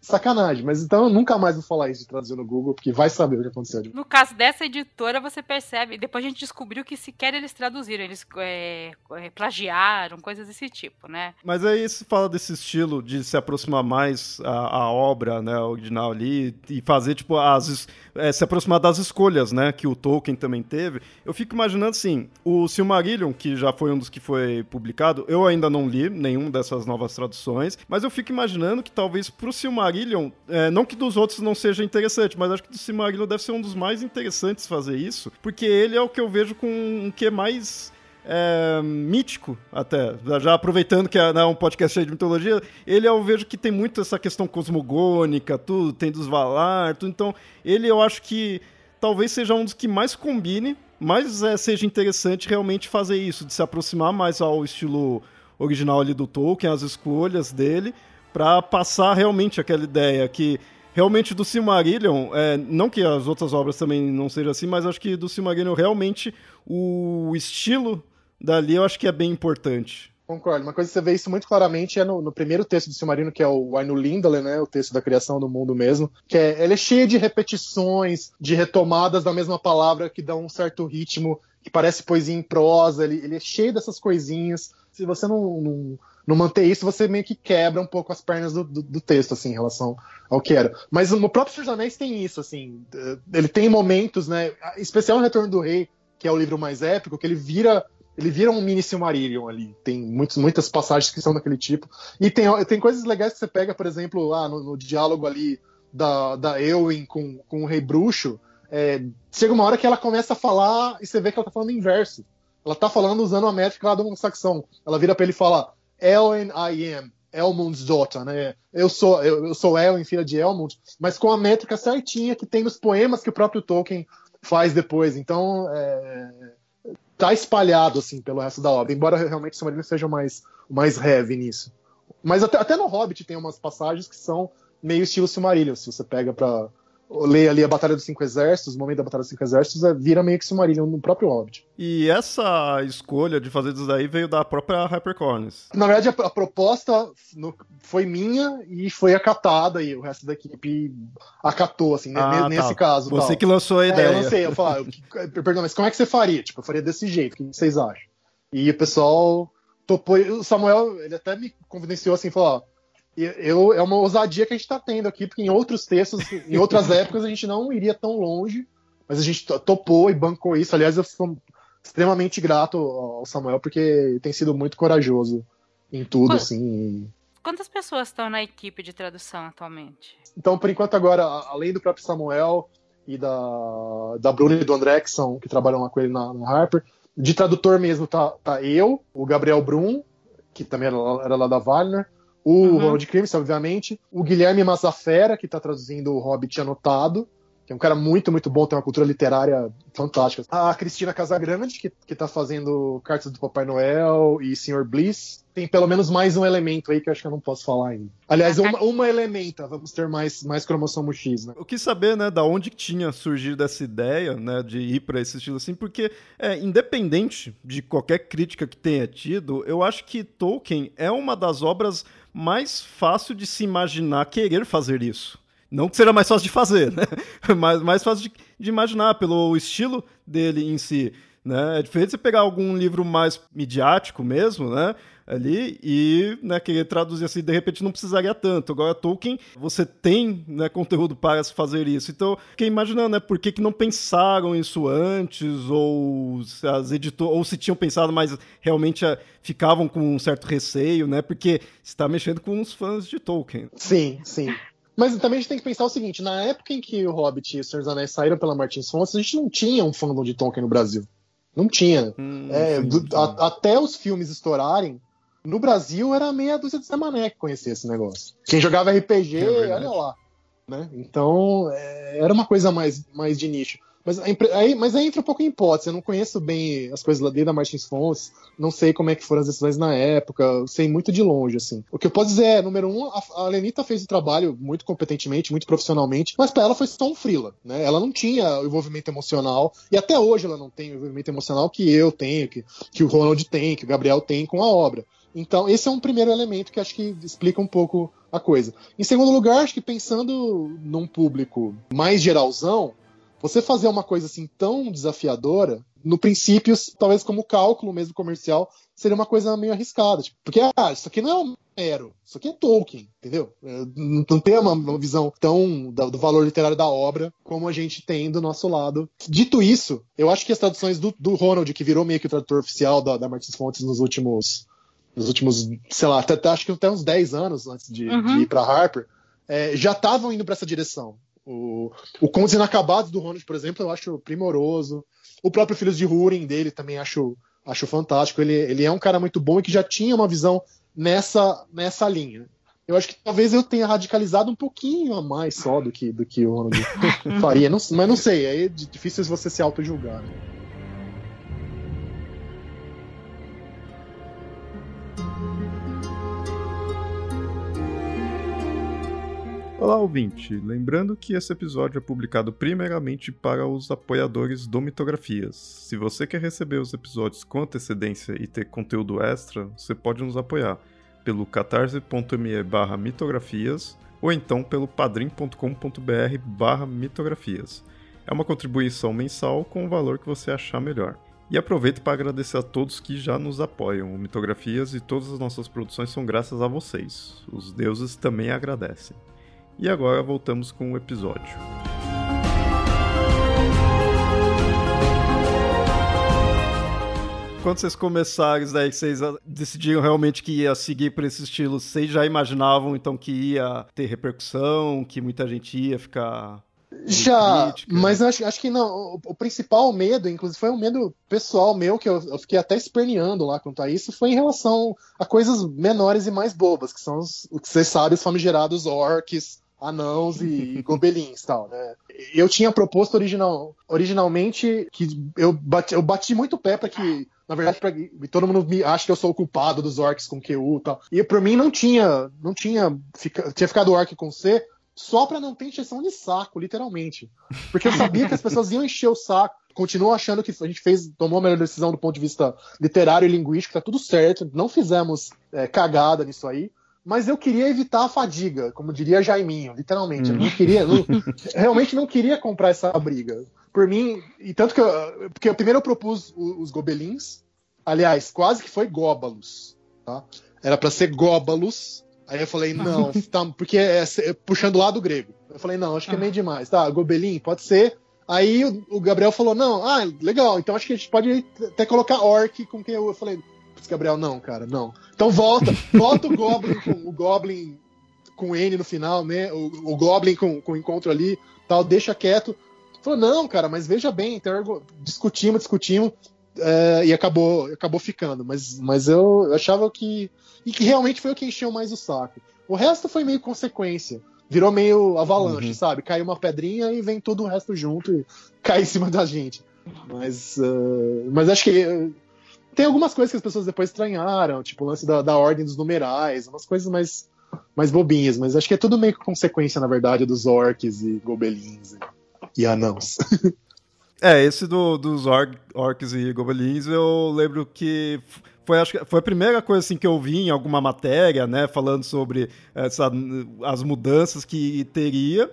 sacanagem. Mas então eu nunca mais vou falar isso de traduzir no Google, porque vai saber o que aconteceu. No caso dessa editora, você percebe, depois a gente descobriu que sequer eles traduziram, eles é, é, plagiaram, coisas desse tipo, né? Mas aí se fala desse estilo de se aproximar mais a, a obra, né, original ali, e fazer, tipo, as, é, se aproximar das escolhas, né, que o Tolkien também teve. Eu fico imaginando, assim, o Silmarillion, que já foi um dos que foi publicado, eu ainda não li nenhum dessas novas traduções, mas eu fico imaginando que talvez pro Silmarillion Silmarillion, é, não que dos outros não seja interessante, mas acho que do Silmarillion deve ser um dos mais interessantes fazer isso, porque ele é o que eu vejo com um que mais é, mítico, até. Já aproveitando que é né, um podcast cheio de mitologia, ele eu vejo que tem muito essa questão cosmogônica, tudo, tem dos Valar, tudo. Então, ele eu acho que talvez seja um dos que mais combine, mais é, seja interessante realmente fazer isso, de se aproximar mais ao estilo original ali do Tolkien, as escolhas dele, para passar realmente aquela ideia que realmente do Silmarillion, é, não que as outras obras também não sejam assim, mas acho que do Silmarillion realmente o estilo dali eu acho que é bem importante. Concordo. Uma coisa que você vê isso muito claramente é no, no primeiro texto do Silmarino, que é o Ainu Lindale, né? O texto da criação do mundo mesmo. Que é, ele é cheio de repetições, de retomadas da mesma palavra que dão um certo ritmo, que parece poesia em prosa. Ele, ele é cheio dessas coisinhas. Se você não, não não manter isso, você meio que quebra um pouco as pernas do, do, do texto, assim, em relação ao que era. Mas no próprio Senhor dos Anéis tem isso, assim, ele tem momentos, né, especial no Retorno do Rei, que é o livro mais épico, que ele vira ele vira um mini Silmarillion ali. Tem muitos, muitas passagens que são daquele tipo. E tem, tem coisas legais que você pega, por exemplo, lá no, no diálogo ali da, da Eowyn com, com o Rei Bruxo. É, chega uma hora que ela começa a falar e você vê que ela tá falando inverso. Ela tá falando usando a métrica lá do saxão. Ela vira para ele e fala: Ellen I am, Elmund's daughter, né? Eu sou, eu, eu sou Ellen, filha de Elmund, mas com a métrica certinha que tem nos poemas que o próprio Tolkien faz depois. Então, é, tá espalhado assim pelo resto da obra, embora realmente o Silmarillion seja mais, mais heavy nisso. Mas até, até no Hobbit tem umas passagens que são meio estilo Silmarillion, se você pega para ler ali a Batalha dos Cinco Exércitos, o momento da Batalha dos Cinco Exércitos, é, vira meio que Silmarillion no próprio Hobbit. E essa escolha de fazer isso daí veio da própria HyperCornis. Na verdade, a, a proposta no, foi minha e foi acatada, e o resto da equipe acatou, assim, né, ah, nesse tá. caso. Você tal. que lançou a ideia. É, eu lancei, eu falei, ah, perdão, mas como é que você faria? Tipo, eu faria desse jeito, o que vocês acham? E o pessoal topou, o Samuel, ele até me confidenciou assim, falou, ó, eu, é uma ousadia que a gente está tendo aqui, porque em outros textos, em outras épocas, a gente não iria tão longe, mas a gente topou e bancou isso. Aliás, eu sou extremamente grato ao Samuel, porque tem sido muito corajoso em tudo, assim. Quantas pessoas estão na equipe de tradução atualmente? Então, por enquanto, agora, além do próprio Samuel e da, da Bruna e do André, que, são, que trabalham lá com ele na, na Harper, de tradutor mesmo tá, tá eu, o Gabriel Brum, que também era, era lá da Wagner, o uhum. Ronald Crimson, obviamente, o Guilherme Massafera, que está traduzindo o Hobbit anotado, que é um cara muito, muito bom, tem uma cultura literária fantástica. A Cristina Casagrande, que, que tá fazendo Cartas do Papai Noel e Sr. Bliss. Tem pelo menos mais um elemento aí que eu acho que eu não posso falar ainda. Aliás, uma, uma elementa, vamos ter mais, mais cromossomo X, né? Eu quis saber, né, da onde tinha surgido essa ideia, né, de ir para esse estilo assim, porque, é, independente de qualquer crítica que tenha tido, eu acho que Tolkien é uma das obras mais fácil de se imaginar querer fazer isso. Não que seja mais fácil de fazer, né? Mas mais fácil de, de imaginar pelo estilo dele em si. Né? É diferente você pegar algum livro mais midiático mesmo, né? Ali e né, querer traduzir assim, de repente não precisaria tanto. Agora, Tolkien, você tem né, conteúdo para fazer isso. Então, fiquei imaginando, né, por que, que não pensaram isso antes, ou se as editoras, ou se tinham pensado, mas realmente é, ficavam com um certo receio, né? Porque está mexendo com os fãs de Tolkien. Sim, sim. Mas também a gente tem que pensar o seguinte: na época em que o Hobbit e o Senhor dos Anéis saíram pela Martins Fontes, a gente não tinha um fandom de Tolkien no Brasil. Não tinha. Hum, é, sim, sim. A, até os filmes estourarem, no Brasil era meia dúzia de Zé que conhecia esse negócio. Quem jogava RPG, é olha lá. Né? Então, é, era uma coisa mais, mais de nicho. Mas aí, mas aí entra um pouco em hipótese. Eu não conheço bem as coisas lá dentro da Martins Fontes, não sei como é que foram as decisões na época, sei muito de longe, assim. O que eu posso dizer é, número um, a, a Lenita fez o trabalho muito competentemente, muito profissionalmente, mas para ela foi só um frila, né? Ela não tinha o envolvimento emocional, e até hoje ela não tem o envolvimento emocional que eu tenho, que, que o Ronald tem, que o Gabriel tem com a obra. Então, esse é um primeiro elemento que acho que explica um pouco a coisa. Em segundo lugar, acho que pensando num público mais geralzão, você fazer uma coisa assim tão desafiadora, no princípio, talvez como cálculo mesmo comercial, seria uma coisa meio arriscada. Tipo, porque, ah, isso aqui não é Homero, isso aqui é Tolkien, entendeu? É, não tem uma, uma visão tão do, do, valor literário da obra como a gente tem do nosso lado. Dito isso, eu acho que as traduções do, do Ronald, que virou meio que o tradutor oficial da, da Martins Fontes nos últimos, nos últimos, sei lá, até, acho que até uns 10 anos antes de, uhum. de ir para Harper, é, já estavam indo para essa direção. O, o Contos Inacabados do Ronald, por exemplo, eu acho primoroso. O próprio Filhos de Húrin dele também acho, acho fantástico. Ele, ele é um cara muito bom e que já tinha uma visão nessa, nessa linha. Eu acho que talvez eu tenha radicalizado um pouquinho a mais só do que, do que o Ronald faria. Não, mas não sei, é difícil você se auto-julgar. Né? Olá, ouvinte! Lembrando que esse episódio é publicado primeiramente para os apoiadores do Mitografias. Se você quer receber os episódios com antecedência e ter conteúdo extra, você pode nos apoiar pelo catarse.me barra mitografias ou então pelo padrim.com.br barra mitografias. É uma contribuição mensal com o valor que você achar melhor. E aproveito para agradecer a todos que já nos apoiam. O Mitografias e todas as nossas produções são graças a vocês. Os deuses também agradecem. E agora voltamos com o episódio. quando vocês começaram isso daí, vocês decidiram realmente que ia seguir por esse estilo, vocês já imaginavam então que ia ter repercussão, que muita gente ia ficar já, crítica. mas eu acho, acho que não. O, o, principal medo, inclusive, foi um medo pessoal meu, que eu, eu, fiquei até esperneando lá quanto a isso, foi em relação a coisas menores e mais bobas, que são os, o que vocês sabem, os famigerados orcs, anãos e gobelins tal, né? Eu tinha proposto original, originalmente que eu bati, eu bati muito o pé para que na verdade, pra, todo mundo me acha que eu sou o culpado dos orcs com QU e tal. E por mim não tinha, não tinha, fica, tinha ficado orc com C só para não ter encheção de saco, literalmente. Porque eu sabia que as pessoas iam encher o saco. Continuo achando que a gente fez, tomou a melhor decisão do ponto de vista literário e linguístico, tá tudo certo, não fizemos é, cagada nisso aí mas eu queria evitar a fadiga, como diria Jaiminho, literalmente. Hum. Eu não queria, não, realmente não queria comprar essa briga. Por mim, e tanto que eu, porque primeiro eu propus os gobelins, aliás, quase que foi góbalos, tá? Era para ser góbalos. Aí eu falei, não, tá, porque é, é, puxando lá do grego. Eu falei, não, acho que é meio demais. Tá, gobelin, pode ser. Aí o, o Gabriel falou, não, ah, legal, então acho que a gente pode até colocar orc com quem eu, eu falei, Gabriel, não, cara, não. Então volta, volta o Goblin com o Goblin com N no final, né? O, o Goblin com, com o encontro ali, tal, deixa quieto. Falou, não, cara, mas veja bem, então discutimos, discutimos, é, e acabou, acabou ficando. Mas, mas eu achava que. E que realmente foi o que encheu mais o saco. O resto foi meio consequência. Virou meio avalanche, uhum. sabe? Caiu uma pedrinha e vem todo o resto junto e cai em cima da gente. Mas, uh, mas acho que tem algumas coisas que as pessoas depois estranharam, tipo o lance da, da ordem dos numerais, umas coisas mais, mais bobinhas, mas acho que é tudo meio que consequência, na verdade, dos orcs e gobelins e, e anãos. É, esse do, dos orc, orcs e gobelins, eu lembro que foi, acho que foi a primeira coisa assim, que eu vi em alguma matéria, né, falando sobre essa, as mudanças que teria.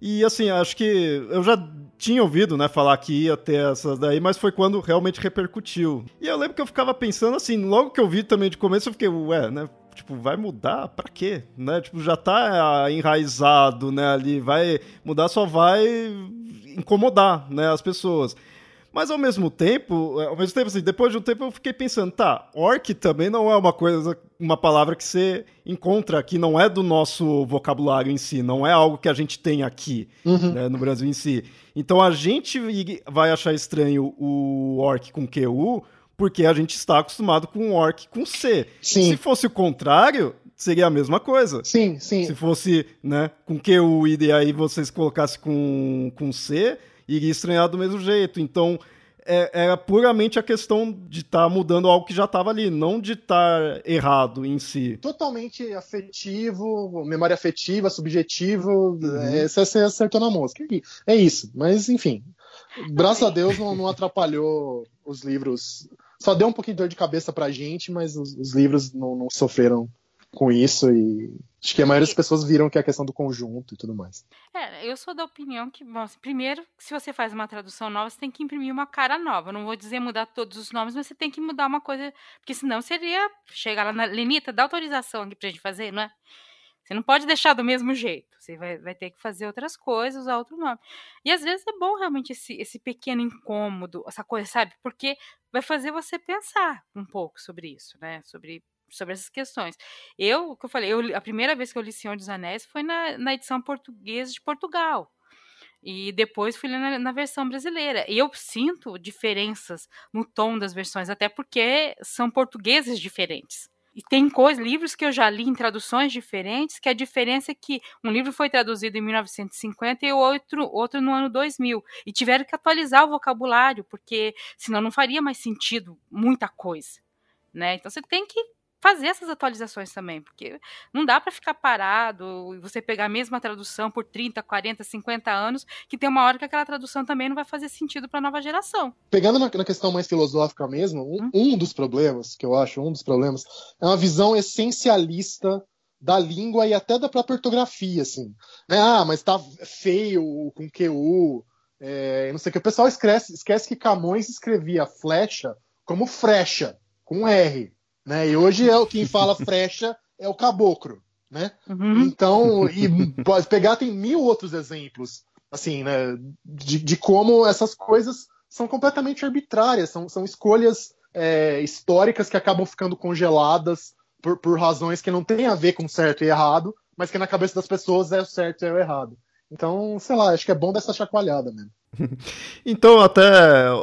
E assim, acho que eu já tinha ouvido, né, falar que ia ter essas daí, mas foi quando realmente repercutiu. E eu lembro que eu ficava pensando assim, logo que eu vi também de começo, eu fiquei, ué, né, tipo, vai mudar pra quê? Né? Tipo, já tá enraizado, né, ali, vai mudar só vai incomodar, né, as pessoas. Mas ao mesmo tempo, ao mesmo tempo, assim, depois de um tempo eu fiquei pensando, tá, orc também não é uma coisa, uma palavra que você encontra aqui, não é do nosso vocabulário em si, não é algo que a gente tem aqui, uhum. né, no Brasil em si. Então a gente vai achar estranho o orc com QU, porque a gente está acostumado com o orc com C. Sim. Se fosse o contrário, seria a mesma coisa. Sim, sim. Se fosse, né, com QU e aí vocês colocassem com, com C, iria estranhar do mesmo jeito. Então, é, era puramente a questão de estar tá mudando algo que já estava ali, não de estar tá errado em si. Totalmente afetivo, memória afetiva, subjetivo, uhum. é, você acertou na mosca. É isso, mas enfim. Graças a Deus não, não atrapalhou os livros. Só deu um pouquinho de dor de cabeça pra gente, mas os, os livros não, não sofreram com isso e acho que a maioria das pessoas viram que é a questão do conjunto e tudo mais. É, eu sou da opinião que, bom, assim, primeiro, se você faz uma tradução nova, você tem que imprimir uma cara nova. não vou dizer mudar todos os nomes, mas você tem que mudar uma coisa, porque senão seria chegar lá na Lenita, dá autorização aqui pra gente fazer, não é? Você não pode deixar do mesmo jeito. Você vai, vai ter que fazer outras coisas, usar outro nome. E às vezes é bom realmente esse, esse pequeno incômodo, essa coisa, sabe? Porque vai fazer você pensar um pouco sobre isso, né? Sobre sobre essas questões. Eu, o que eu falei, eu, a primeira vez que eu li Senhor dos Anéis foi na, na edição portuguesa de Portugal. E depois fui na, na, versão brasileira. E eu sinto diferenças no tom das versões, até porque são portugueses diferentes. E tem coisas, livros que eu já li em traduções diferentes, que a diferença é que um livro foi traduzido em 1950 e o outro, outro no ano 2000. E tiveram que atualizar o vocabulário, porque senão não faria mais sentido muita coisa. Né? Então você tem que fazer essas atualizações também, porque não dá para ficar parado e você pegar a mesma tradução por 30, 40, 50 anos, que tem uma hora que aquela tradução também não vai fazer sentido para a nova geração. Pegando na, na, questão mais filosófica mesmo, um, hum? um dos problemas, que eu acho, um dos problemas, é uma visão essencialista da língua e até da própria ortografia, assim. Né? Ah, mas tá feio com QU, é, não sei o que. O pessoal esquece, esquece que Camões escrevia flecha como frecha, com R. Né? E hoje é o quem fala frecha é o caboclo, né? Uhum. Então, e pode pegar tem mil outros exemplos, assim, né? De, de como essas coisas são completamente arbitrárias, são, são escolhas é, históricas que acabam ficando congeladas por, por razões que não têm a ver com certo e errado, mas que na cabeça das pessoas é o certo e é o errado. Então, sei lá, acho que é bom dessa chacoalhada mesmo. então, até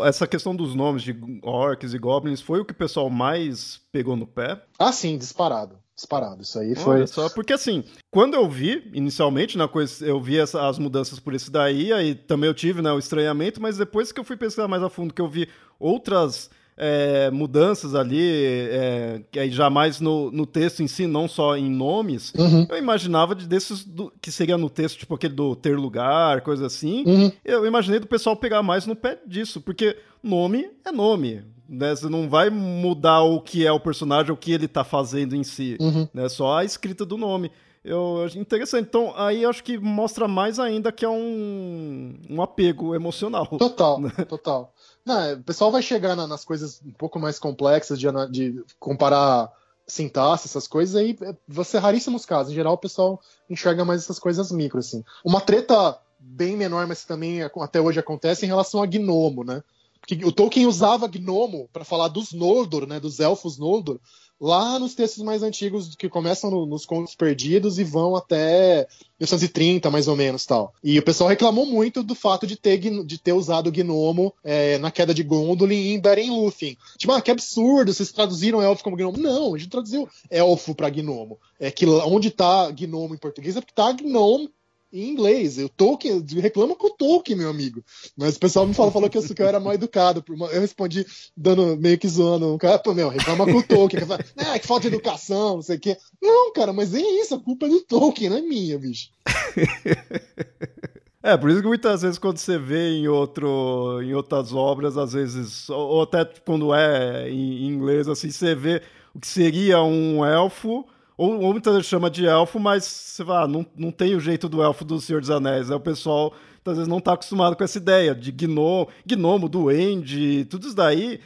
essa questão dos nomes de orcs e goblins foi o que o pessoal mais pegou no pé? Ah, sim, disparado. Disparado. Isso aí foi. Olha só, porque assim, quando eu vi, inicialmente, na coisa, eu vi essa, as mudanças por esse daí, aí também eu tive né, o estranhamento, mas depois que eu fui pesquisar mais a fundo, que eu vi outras é, mudanças ali, é, que jamais no, no texto em si, não só em nomes, uhum. eu imaginava de desses do, que seria no texto, tipo aquele do ter lugar, coisa assim. Uhum. Eu imaginei do pessoal pegar mais no pé disso, porque nome é nome. Né? Você não vai mudar o que é o personagem, o que ele está fazendo em si. Uhum. Né? Só a escrita do nome. Eu acho interessante. Então, aí eu acho que mostra mais ainda que é um, um apego emocional. Total, né? total. Não, o pessoal vai chegar na, nas coisas um pouco mais complexas de, de comparar sintaxe, essas coisas, aí vai ser raríssimos casos. Em geral, o pessoal enxerga mais essas coisas micro, assim. Uma treta bem menor, mas também até hoje acontece em relação a Gnomo, né? Porque o Tolkien usava Gnomo para falar dos Noldor, né? Dos elfos Noldor, lá nos textos mais antigos que começam no, nos contos perdidos e vão até 1930, mais ou menos, tal. E o pessoal reclamou muito do fato de ter, de ter usado o gnomo é, na queda de Gondolin em Beren Lúthien. Tipo, ah, que absurdo, vocês traduziram elfo como gnomo. Não, a gente traduziu elfo para gnomo. É que onde tá gnomo em português é porque tá gnome em inglês. O Tolkien, reclama com o Tolkien, meu amigo. Mas o pessoal me falou, falou que, eu, que eu era mal educado. Eu respondi dando meio que zoando. O cara, pô, meu, reclama com o Tolkien. Fala, ah, que falta de educação, não sei o quê. Não, cara, mas é isso, a culpa é do Tolkien, não é minha, bicho. É, por isso que muitas vezes quando você vê em, outro, em outras obras, às vezes, ou até quando é em inglês, assim, você vê o que seria um elfo, ou, ou muitas vezes chama de elfo, mas você vai, ah, não, não tem o jeito do elfo do Senhor dos Anéis. Né? O pessoal às vezes não está acostumado com essa ideia de gnomo, gnomo duende, tudo isso daí.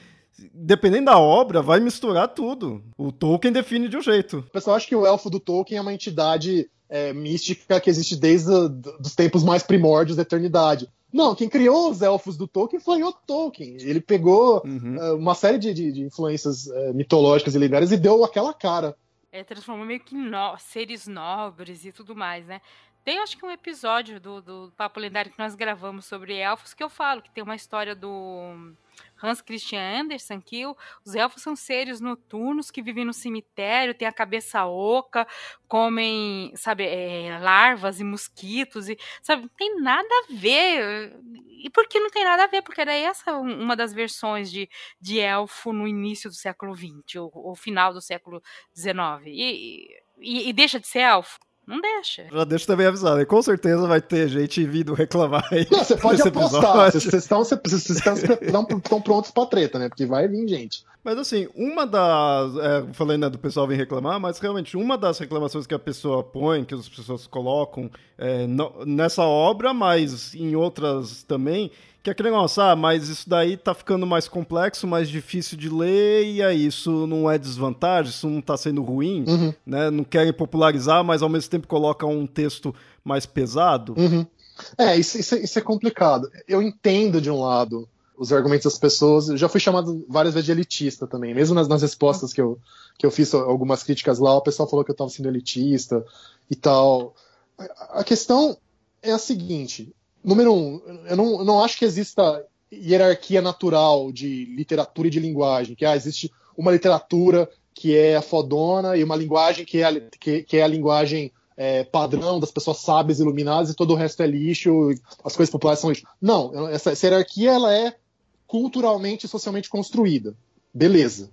Dependendo da obra, vai misturar tudo. O Tolkien define de um jeito. O pessoal acha que o elfo do Tolkien é uma entidade é, mística que existe desde os tempos mais primórdios da eternidade. Não, quem criou os elfos do Tolkien foi o Tolkien. Ele pegou uhum. uh, uma série de, de, de influências uh, mitológicas e lendárias e deu aquela cara é, transformou meio que no, seres nobres e tudo mais, né? Tem acho que um episódio do, do Papo Lendário que nós gravamos sobre elfos que eu falo que tem uma história do Hans Christian Andersen que os elfos são seres noturnos que vivem no cemitério, têm a cabeça oca, comem, sabe, é, larvas e mosquitos e sabe, não tem nada a ver. E por que não tem nada a ver? Porque era essa uma das versões de, de elfo no início do século XX, ou, ou final do século XIX. E, e, e deixa de ser elfo? Não deixa. Já deixa também avisado. E com certeza vai ter gente vindo reclamar aí. Não, você pode apostar. Vocês estão, vocês estão prontos pra treta, né? Porque vai vir gente. Mas assim, uma das. É, falei né, do pessoal vir reclamar, mas realmente uma das reclamações que a pessoa põe, que as pessoas colocam é, no, nessa obra, mas em outras também, que é aquele negócio, ah, mas isso daí tá ficando mais complexo, mais difícil de ler, e aí isso não é desvantagem, isso não tá sendo ruim, uhum. né? Não querem popularizar, mas ao mesmo tempo colocam um texto mais pesado. Uhum. É, isso, isso, isso, é complicado. Eu entendo de um lado os argumentos das pessoas. Eu já fui chamado várias vezes de elitista também. Mesmo nas, nas respostas que eu, que eu fiz algumas críticas lá, o pessoal falou que eu estava sendo elitista e tal. A questão é a seguinte: número um, eu não, eu não acho que exista hierarquia natural de literatura e de linguagem, que ah, existe uma literatura que é a fodona e uma linguagem que é a, que, que é a linguagem é, padrão das pessoas sábias, iluminadas, e todo o resto é lixo, as coisas populares são lixo. Não, essa, essa hierarquia ela é culturalmente e socialmente construída. Beleza.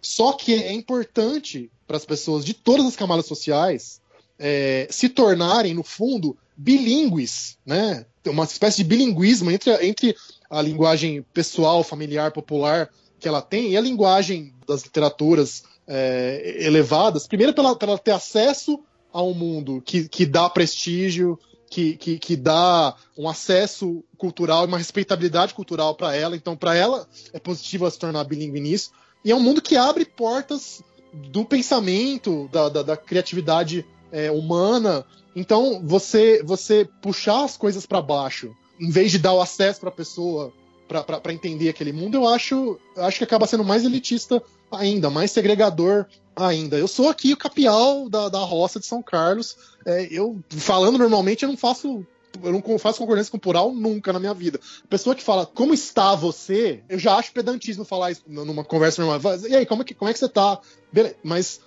Só que é importante para as pessoas de todas as camadas sociais é, se tornarem, no fundo, bilíngues, né? Uma espécie de bilinguismo entre, entre a linguagem pessoal, familiar, popular que ela tem e a linguagem das literaturas é, elevadas. Primeiro, para ela ter acesso a um mundo que, que dá prestígio, que, que, que, dá um acesso cultural e uma respeitabilidade cultural para ela. Então, para ela, é positivo se tornar bilíngue nisso. E é um mundo que abre portas do pensamento, da, da, da criatividade é, humana. Então, você você puxar as coisas para baixo, em vez de dar o acesso para a pessoa para entender aquele mundo, eu acho, acho que acaba sendo mais elitista ainda, mais segregador ainda. Eu sou aqui o capial da, da roça de São Carlos. É, eu, falando normalmente, eu não faço. Eu não faço concordância com plural nunca na minha vida. A pessoa que fala, como está você? Eu já acho pedantismo falar isso numa conversa normal. E aí, como é que, como é que você tá? Beleza. Mas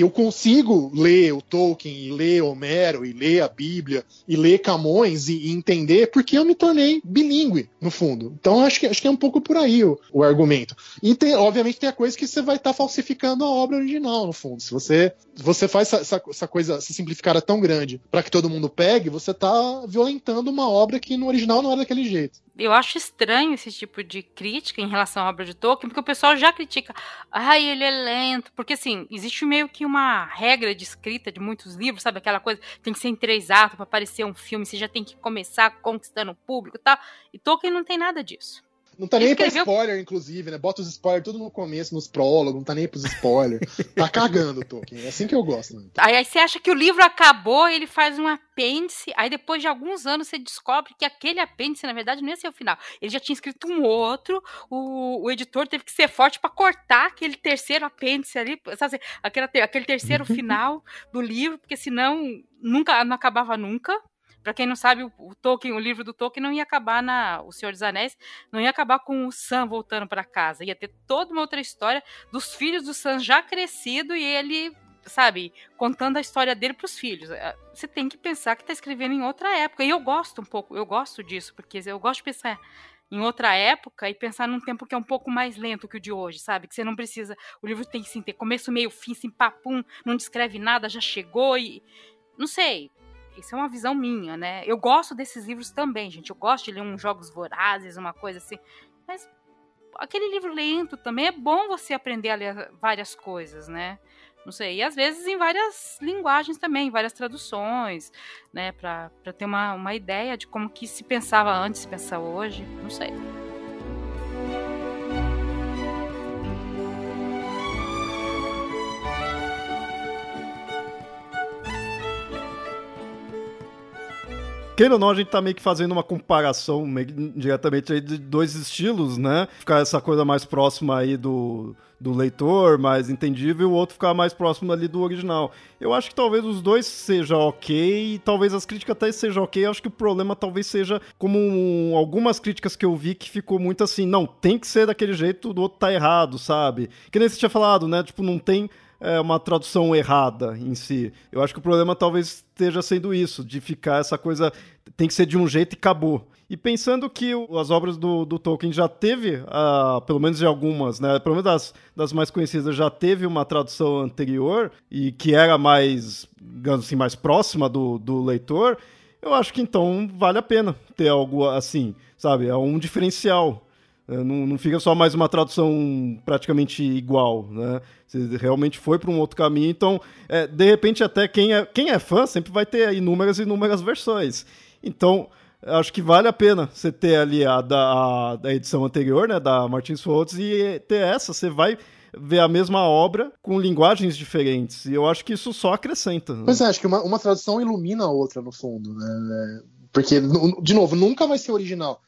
eu consigo ler o Tolkien e ler Homero e ler a Bíblia e ler Camões e, e entender porque eu me tornei bilíngue, no fundo. Então acho que, acho que é um pouco por aí o, o argumento. E tem, obviamente tem a coisa que você vai estar tá falsificando a obra original, no fundo. Se você, você faz essa, essa, essa coisa, essa simplificada tão grande para que todo mundo pegue, você está violentando uma obra que no original não era daquele jeito eu acho estranho esse tipo de crítica em relação à obra de Tolkien, porque o pessoal já critica, ai, ele é lento, porque assim, existe meio que uma regra de escrita de muitos livros, sabe, aquela coisa, tem que ser em três atos para parecer um filme, você já tem que começar conquistando o público e tal, e Tolkien não tem nada disso. Não tá nem escreveu... pra spoiler, inclusive, né? Bota os spoilers tudo no começo, nos prólogos, não tá nem pros spoilers. tá cagando o Tolkien. É assim que eu gosto. Né? Aí, aí, você acha que o livro acabou, ele faz um apêndice, aí depois de alguns anos você descobre que aquele apêndice, na verdade, não ia ser o final. Ele já tinha escrito um outro, o, o editor teve que ser forte para cortar aquele terceiro apêndice ali, sabe? Aquele, aquele terceiro final do livro, porque senão nunca não acabava nunca. Para quem não sabe, o, Tolkien, o livro do Tolkien não ia acabar na O Senhor dos Anéis, não ia acabar com o Sam voltando para casa, ia ter toda uma outra história dos filhos do Sam já crescido e ele sabe, contando a história dele para os filhos. É, você tem que pensar que está escrevendo em outra época. E eu gosto um pouco, eu gosto disso, porque eu gosto de pensar em outra época e pensar num tempo que é um pouco mais lento que o de hoje, sabe? Que você não precisa. O livro tem que sim, ter começo, meio, fim, sim, papum, não descreve nada, já chegou e. Não sei. Isso é uma visão minha, né? Eu gosto desses livros também, gente. Eu gosto de ler uns jogos vorazes, uma coisa assim. Mas aquele livro lento também é bom você aprender a ler várias coisas, né? Não sei. E às vezes em várias linguagens também, várias traduções, né? Pra ter uma, uma ideia de como que se pensava antes, se pensa hoje. Não sei. Queira ou não, a gente tá meio que fazendo uma comparação meio diretamente aí de dois estilos, né? Ficar essa coisa mais próxima aí do, do leitor, mais entendível, e o outro ficar mais próximo ali do original. Eu acho que talvez os dois sejam ok, talvez as críticas até sejam ok. Eu acho que o problema talvez seja como um, algumas críticas que eu vi que ficou muito assim, não, tem que ser daquele jeito, do outro tá errado, sabe? Que nem você tinha falado, né? Tipo, não tem é, uma tradução errada em si. Eu acho que o problema talvez esteja sendo isso, de ficar essa coisa tem que ser de um jeito e acabou. E pensando que as obras do, do Tolkien já teve, uh, pelo menos de algumas, né, pelo menos das, das mais conhecidas, já teve uma tradução anterior e que era mais, digamos assim, mais próxima do, do leitor, eu acho que então vale a pena ter algo assim, sabe? É um diferencial. É, não, não fica só mais uma tradução praticamente igual, né? Você realmente foi para um outro caminho. Então, é, de repente, até quem é, quem é fã sempre vai ter inúmeras e inúmeras versões. Então, acho que vale a pena você ter ali a da, a, edição anterior, né, da Martins Fontes, e ter essa. Você vai ver a mesma obra com linguagens diferentes. E eu acho que isso só acrescenta. Né? Pois é, acho que uma, uma tradução ilumina a outra, no fundo. Né? Porque, de novo, nunca vai ser original.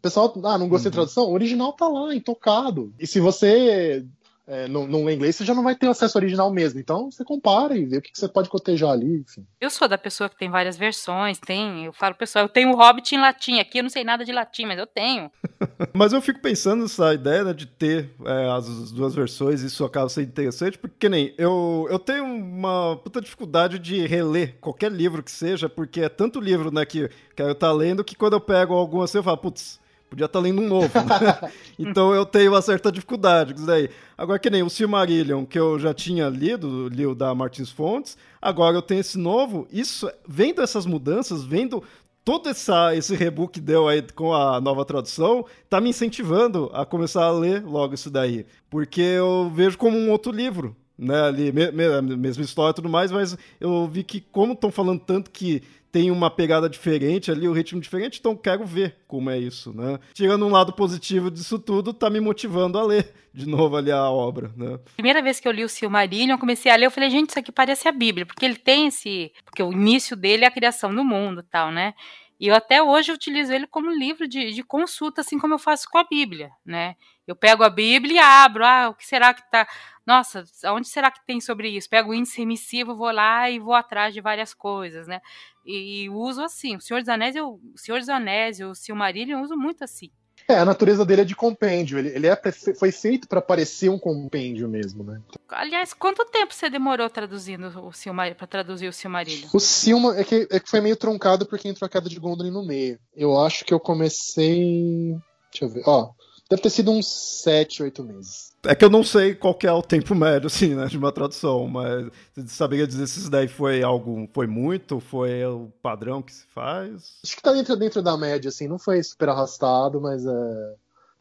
Pessoal, ah, não gostei uhum. da tradução? O original tá lá, intocado. E se você é, não, não lê inglês, você já não vai ter acesso original mesmo. Então você compara e vê o que, que você pode cotejar ali. Enfim. Eu sou da pessoa que tem várias versões, tem. Eu falo, pessoal, eu tenho o Hobbit em latim. Aqui eu não sei nada de latim, mas eu tenho. mas eu fico pensando nessa ideia né, de ter é, as duas versões, isso acaba sendo interessante, porque nem eu, eu tenho uma puta dificuldade de reler qualquer livro que seja, porque é tanto livro né, que, que eu tá lendo que quando eu pego algum assim, eu falo, putz Podia estar tá lendo um novo. Né? então eu tenho uma certa dificuldade com isso daí. Agora, que nem o Silmarillion, que eu já tinha lido, li o da Martins Fontes, agora eu tenho esse novo. Isso, vendo essas mudanças, vendo todo essa, esse reboot que deu aí com a nova tradução, tá me incentivando a começar a ler logo isso daí. Porque eu vejo como um outro livro. Né, ali, me, me, mesma história e tudo mais, mas eu vi que, como estão falando tanto que tem uma pegada diferente ali, o um ritmo diferente, então quero ver como é isso, né? Tirando um lado positivo disso tudo, tá me motivando a ler de novo ali a obra, né? Primeira vez que eu li o Silmarillion, comecei a ler, eu falei, gente, isso aqui parece a Bíblia, porque ele tem esse, porque o início dele é a criação do mundo, tal, né? E eu até hoje utilizo ele como livro de, de consulta, assim como eu faço com a Bíblia, né? Eu pego a Bíblia e abro, ah, o que será que tá. Nossa, onde será que tem sobre isso? Pego o índice remissivo, vou lá e vou atrás de várias coisas, né? E, e uso assim. O Senhor dos Anéis, eu, o Senhor dos Anéis, o Silmarillion, eu uso muito assim. É, a natureza dele é de compêndio. Ele, ele é, foi feito para parecer um compêndio mesmo, né? Aliás, quanto tempo você demorou traduzindo o Silmarillion, para traduzir o Silmarillion? O Silma é que, é que foi meio truncado porque entrou a queda de Gondolin no meio. Eu acho que eu comecei. Deixa eu ver. Ó, Deve ter sido uns 7, 8 meses. É que eu não sei qual é o tempo médio, assim, né, de uma tradução, mas você saberia dizer se isso daí foi algo, foi muito, foi o padrão que se faz? Acho que tá dentro, dentro da média, assim, não foi super arrastado, mas é...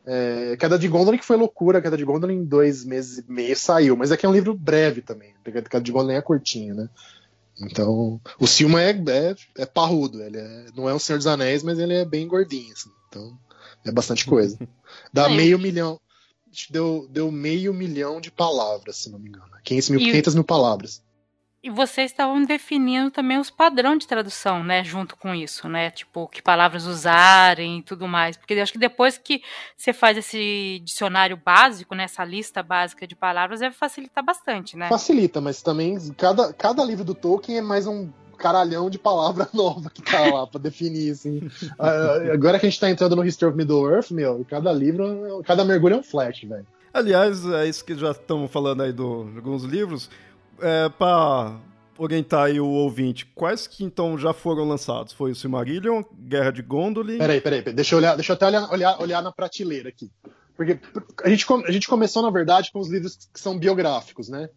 É, Queda de Gondolin que foi loucura, Queda de Gondolin em dois meses e meio saiu, mas aqui é um livro breve também, Queda de Gondolin é curtinho, né? Então, o Silma é, é, é parrudo, ele é, não é um Senhor dos Anéis, mas ele é bem gordinho, assim, então é bastante coisa. Dá é. meio milhão. Deu, deu meio milhão de palavras, se não me engano. 500 mil, e, 500 mil palavras. E vocês estavam definindo também os padrões de tradução, né? Junto com isso, né? Tipo, que palavras usarem e tudo mais. Porque eu acho que depois que você faz esse dicionário básico, né? Essa lista básica de palavras, deve facilitar bastante, né? Facilita, mas também cada, cada livro do Tolkien é mais um caralhão de palavra nova que tá lá pra definir, assim. Uh, agora que a gente tá entrando no History of Middle-earth, meu, cada livro, cada mergulho é um flash, velho. Aliás, é isso que já estamos falando aí do, de alguns livros. É, pra orientar aí o ouvinte, quais que então já foram lançados? Foi o Silmarillion, Guerra de Gondolin... Peraí, peraí, peraí. deixa eu olhar, deixa eu até olhar, olhar, olhar na prateleira aqui. Porque a gente, a gente começou, na verdade, com os livros que são biográficos, né?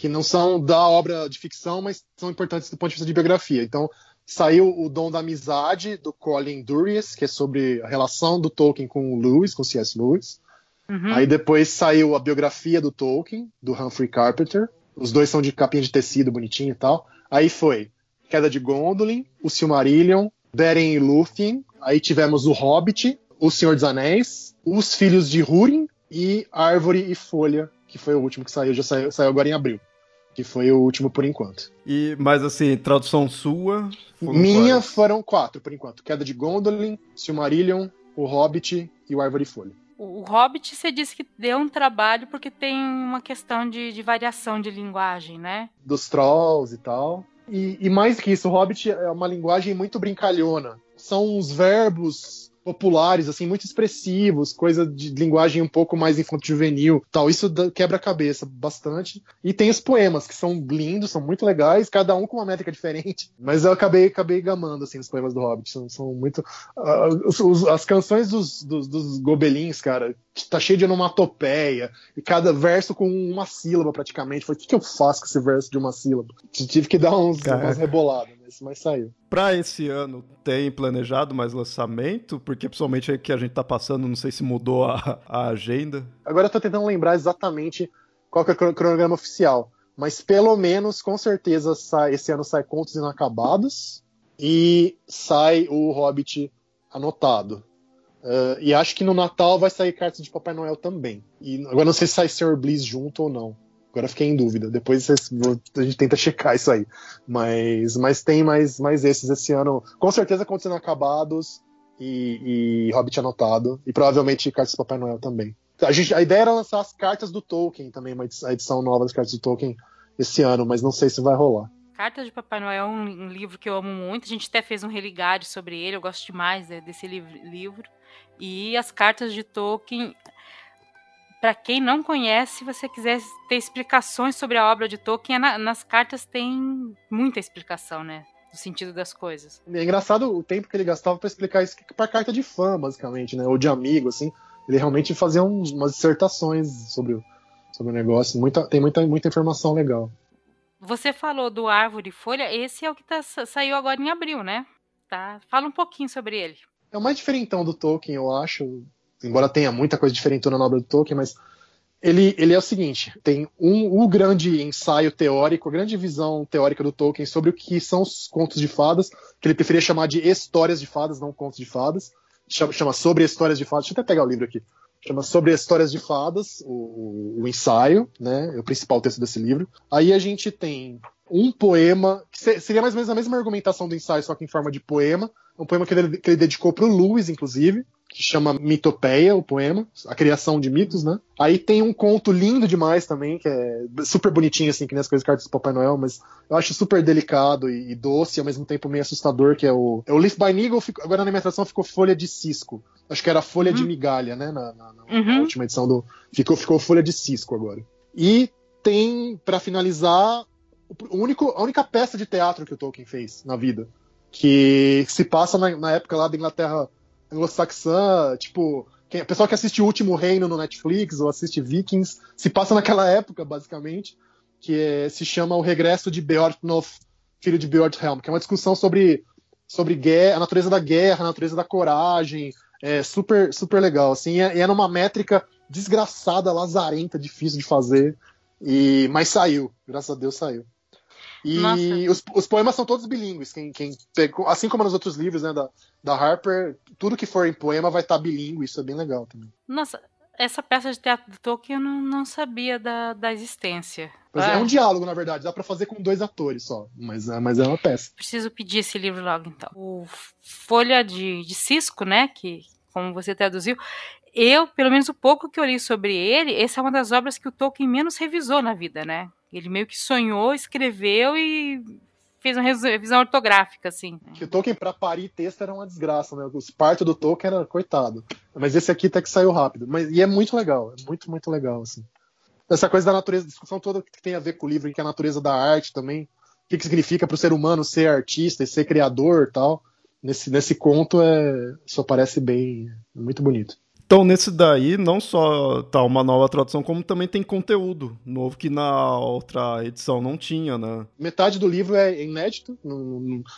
Que não são da obra de ficção, mas são importantes do ponto de vista de biografia. Então, saiu o Dom da Amizade, do Colin Durius, que é sobre a relação do Tolkien com o Lewis, com C.S. Lewis. Uhum. Aí depois saiu a biografia do Tolkien, do Humphrey Carpenter. Os dois são de capinha de tecido, bonitinho e tal. Aí foi Queda de Gondolin, o Silmarillion, Beren e Lúthien. Aí tivemos o Hobbit, o Senhor dos Anéis, os Filhos de Húrin e Árvore e Folha, que foi o último que saiu, já saiu, saiu agora em abril. Que foi o último por enquanto. E, mas assim, tradução sua? Minha quais? foram quatro por enquanto: Queda de Gondolin, Silmarillion, O Hobbit e o Árvore e Folha. O Hobbit você disse que deu um trabalho porque tem uma questão de, de variação de linguagem, né? Dos trolls e tal. E, e mais que isso, o Hobbit é uma linguagem muito brincalhona. São os verbos populares, assim, muito expressivos, coisa de linguagem um pouco mais infanto-juvenil, tal. Isso quebra a cabeça bastante. E tem os poemas, que são lindos, são muito legais, cada um com uma métrica diferente. Mas eu acabei, acabei gamando, assim, os poemas do Hobbit. São, são muito... Uh, os, os, as canções dos, dos, dos gobelins, cara, tá cheio de onomatopeia, e cada verso com uma sílaba praticamente. Falei, o que, que eu faço com esse verso de uma sílaba? Tive que dar uns, umas reboladas mas saiu. Pra esse ano, tem planejado mais lançamento? Porque principalmente que a gente tá passando, não sei se mudou a, a agenda. Agora eu tô tentando lembrar exatamente qual que é o cronograma oficial. Mas pelo menos, com certeza, sai, esse ano sai Contos Inacabados e sai o Hobbit anotado. Uh, e acho que no Natal vai sair Cartas de Papai Noel também. E agora não sei se sai Sr. Bliss junto ou não. Agora fiquei em dúvida. Depois a gente tenta checar isso aí. Mas, mas tem mais, mais esses esse ano. Com certeza acontecendo acabados e, e Hobbit anotado. E provavelmente Cartas do Papai Noel também. A, gente, a ideia era lançar as cartas do Tolkien também, uma edição, a edição nova das cartas do Tolkien esse ano, mas não sei se vai rolar. Cartas de Papai Noel é um, livro que eu amo muito. A gente até fez um religário sobre ele. Eu gosto demais né, desse livro. E as cartas de Tolkien para quem não conhece, se você quiser ter explicações sobre a obra de Tolkien, na, nas cartas tem muita explicação, né? Do sentido das coisas. É engraçado o tempo que ele gastava para explicar isso para carta de fã, basicamente, né? Ou de amigo, assim. Ele realmente fazia uns, umas dissertações sobre o, sobre o negócio. Muita, tem muita, muita informação legal. Você falou do Árvore e Folha, esse é o que tá, saiu agora em abril, né? Tá? Fala um pouquinho sobre ele. É o mais diferentão do Tolkien, eu acho embora tenha muita coisa diferente na obra do Tolkien, mas ele, ele é o seguinte: tem um, um grande ensaio teórico, a grande visão teórica do Tolkien sobre o que são os contos de fadas, que ele preferia chamar de histórias de fadas, não contos de fadas. Chama, chama Sobre Histórias de Fadas. Deixa eu até pegar o livro aqui. Chama Sobre Histórias de Fadas, o, o, o ensaio, né? O principal texto desse livro. Aí a gente tem um poema, que seria mais ou menos a mesma argumentação do ensaio, só que em forma de poema. Um poema que ele, que ele dedicou pro Lewis, inclusive, que chama Mitopeia, o poema, a criação de mitos, né? Aí tem um conto lindo demais também, que é super bonitinho, assim, que nem as coisas cartas do Papai Noel, mas eu acho super delicado e, e doce, e ao mesmo tempo meio assustador, que é o, é o Leaf by Nigel, agora na minha tradução ficou Folha de Cisco. Acho que era Folha uhum. de Migalha, né? Na, na, na, uhum. última edição do. Ficou, ficou Folha de Cisco agora. E tem, para finalizar, o único, a única peça de teatro que o Tolkien fez na vida. Que se passa na, na época lá da Inglaterra anglo-saxã, tipo, quem, pessoal que assiste O Último Reino no Netflix ou assiste Vikings, se passa naquela época, basicamente, que é, se chama O Regresso de Beorhtnoth, filho de Beorhthelm, que é uma discussão sobre, sobre guerra, a natureza da guerra, a natureza da coragem, é super, super legal, assim, e é, é numa métrica desgraçada, lazarenta, difícil de fazer, e mas saiu, graças a Deus saiu. E os, os, poemas são todos bilíngues. Quem, quem pegou, assim como nos outros livros né, da, da Harper, tudo que for em poema vai estar tá bilíngue. Isso é bem legal também. Nossa, essa peça de teatro do Tolkien eu não, não sabia da, da existência. É um diálogo, na verdade. Dá para fazer com dois atores só. Mas, é, mas é uma peça. Preciso pedir esse livro logo, então. O Folha de, de Cisco, né? Que, como você traduziu, eu, pelo menos o pouco que eu li sobre ele, essa é uma das obras que o Tolkien menos revisou na vida, né? Ele meio que sonhou, escreveu e fez uma revisão ortográfica, assim. Que o Tolkien, para parir texto, era uma desgraça, né? Os partos do Tolkien era coitado. Mas esse aqui até que saiu rápido. Mas, e é muito legal, é muito, muito legal, assim. Essa coisa da natureza, discussão toda que tem a ver com o livro, que é a natureza da arte também. O que, que significa para o ser humano ser artista e ser criador tal. Nesse, nesse conto é, só parece bem, muito bonito. Então, nesse daí, não só tá uma nova tradução, como também tem conteúdo novo que na outra edição não tinha, né? Metade do livro é inédito,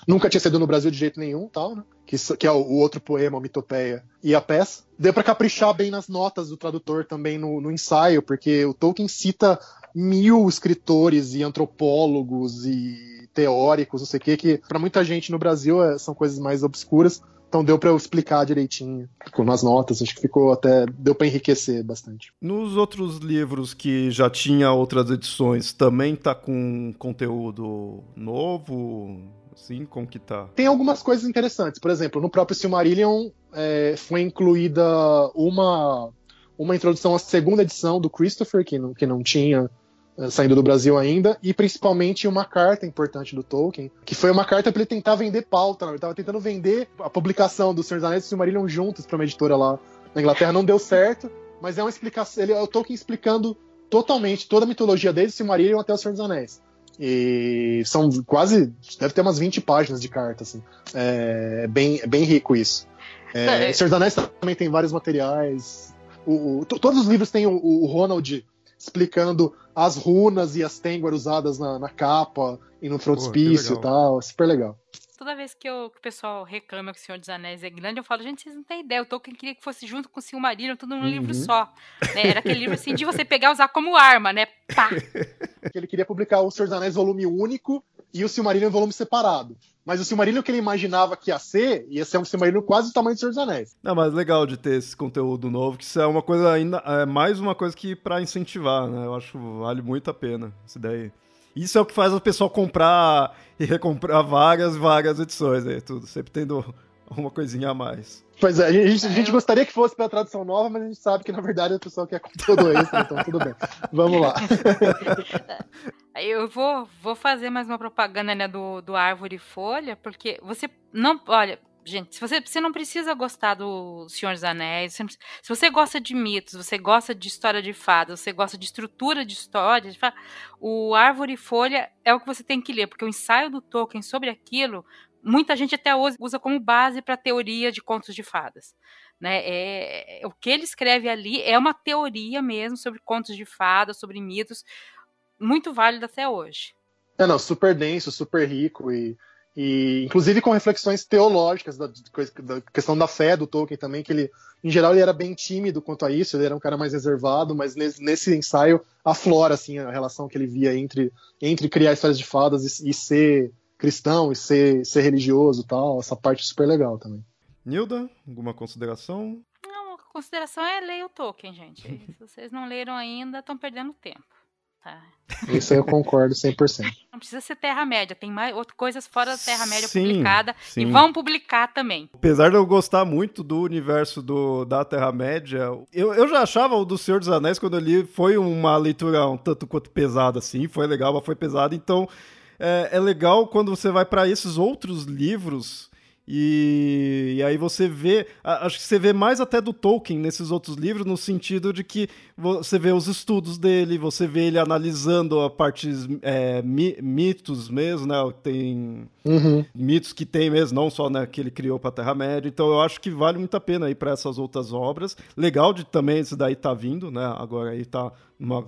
nunca tinha sido no Brasil de jeito nenhum, tal, né? Que, que é o, o, outro poema, a Mitopeia, e a peça. Deu para caprichar bem nas notas do tradutor também no, no ensaio, porque o Tolkien cita mil escritores e antropólogos e teóricos, não sei o que, que para muita gente no Brasil é, são coisas mais obscuras. Então deu para eu explicar direitinho, com as notas, acho que ficou até deu para enriquecer bastante. Nos outros livros que já tinha outras edições, também tá com conteúdo novo? Sim, como que tá? Tem algumas coisas interessantes. Por exemplo, no próprio Silmarillion é, foi incluída uma uma introdução à segunda edição do Christopher, que não, que não tinha saindo do Brasil ainda, e principalmente uma carta importante do Tolkien, que foi uma carta para ele tentar vender pauta. Né? Ele estava tentando vender a publicação do Senhor dos Anéis e Silmarillion juntos para uma editora lá na Inglaterra. Não deu certo, mas é uma explicação. Ele é o Tolkien explicando totalmente toda a mitologia desde Silmarillion até o Senhor dos Anéis. E são quase. Deve ter umas 20 páginas de carta, assim. É bem, é bem rico isso. É, é. Senhor dos Anéis também tem vários materiais. O, o, todos os livros têm o, o Ronald explicando as runas e as Tengwar usadas na, na capa e no frontispício e tal. Super legal. Toda vez que, eu, que, o pessoal reclama que o Senhor dos Anéis é grande, eu falo, gente, vocês não têm ideia. O Tolkien queria que fosse junto com o Silmarillion, tudo num uhum. livro só. Né? Era aquele livro assim de você pegar e usar como arma, né? Pá! Ele queria publicar o Senhor dos Anéis volume único e o Silmarillion em volume separado. Mas o Silmarillion que ele imaginava que ia ser, ia ser um Silmarillion quase do tamanho do Senhor dos Anéis. Não, mas legal de ter esse conteúdo novo, que isso é uma coisa ainda, é mais uma coisa que para incentivar, né? Eu acho que vale muito a pena isso daí. Isso é o que faz o pessoal comprar e recomprar várias, várias edições aí, tudo, sempre tendo uma coisinha a mais. Pois é, a gente, a gente gostaria que fosse para tradução nova, mas a gente sabe que na verdade a pessoa quer conteúdo extra, então tudo bem. Vamos lá. Eu vou, vou fazer mais uma propaganda né, do, do Árvore e Folha, porque você não. Olha, gente, se você, você não precisa gostar do Senhor dos Anéis, se você gosta de mitos, você gosta de história de fadas, você gosta de estrutura de história, o Árvore e Folha é o que você tem que ler, porque o ensaio do Tolkien sobre aquilo, muita gente até usa como base para teoria de contos de fadas. Né? É, é, o que ele escreve ali é uma teoria mesmo sobre contos de fadas, sobre mitos muito válido até hoje. É, não, super denso, super rico e, e inclusive com reflexões teológicas da, da, questão da fé do Tolkien também, que ele, em geral, ele era bem tímido quanto a isso, ele era um cara mais reservado, mas nesse, nesse ensaio aflora, assim, a relação que ele via entre, entre criar histórias de fadas e, e ser cristão e ser, ser religioso tal, essa parte super legal também. Nilda, alguma consideração? Não, a consideração é ler o Tolkien, gente. Se vocês não leram ainda, estão perdendo tempo Tá. Isso eu concordo 100%. Não precisa ser Terra-média, tem mais outras coisas fora da Terra-média publicada sim. e vão publicar também. Apesar de eu gostar muito do universo do, da Terra-média, eu, eu já achava o do Senhor dos Anéis, quando eu li, foi uma leitura um tanto quanto pesada, assim, foi legal, mas foi pesada, então é, é legal quando você vai para esses outros livros e, e aí você vê, acho que você vê mais até do Tolkien nesses outros livros, no sentido de que você vê os estudos dele, você vê ele analisando a partes é, mi- mitos mesmo, né? Tem Uhum. mitos que tem mesmo, não só né, que ele criou para a Terra-média. Então eu acho que vale muito a pena ir para essas outras obras. Legal de também esse daí tá vindo, né? Agora aí tá numa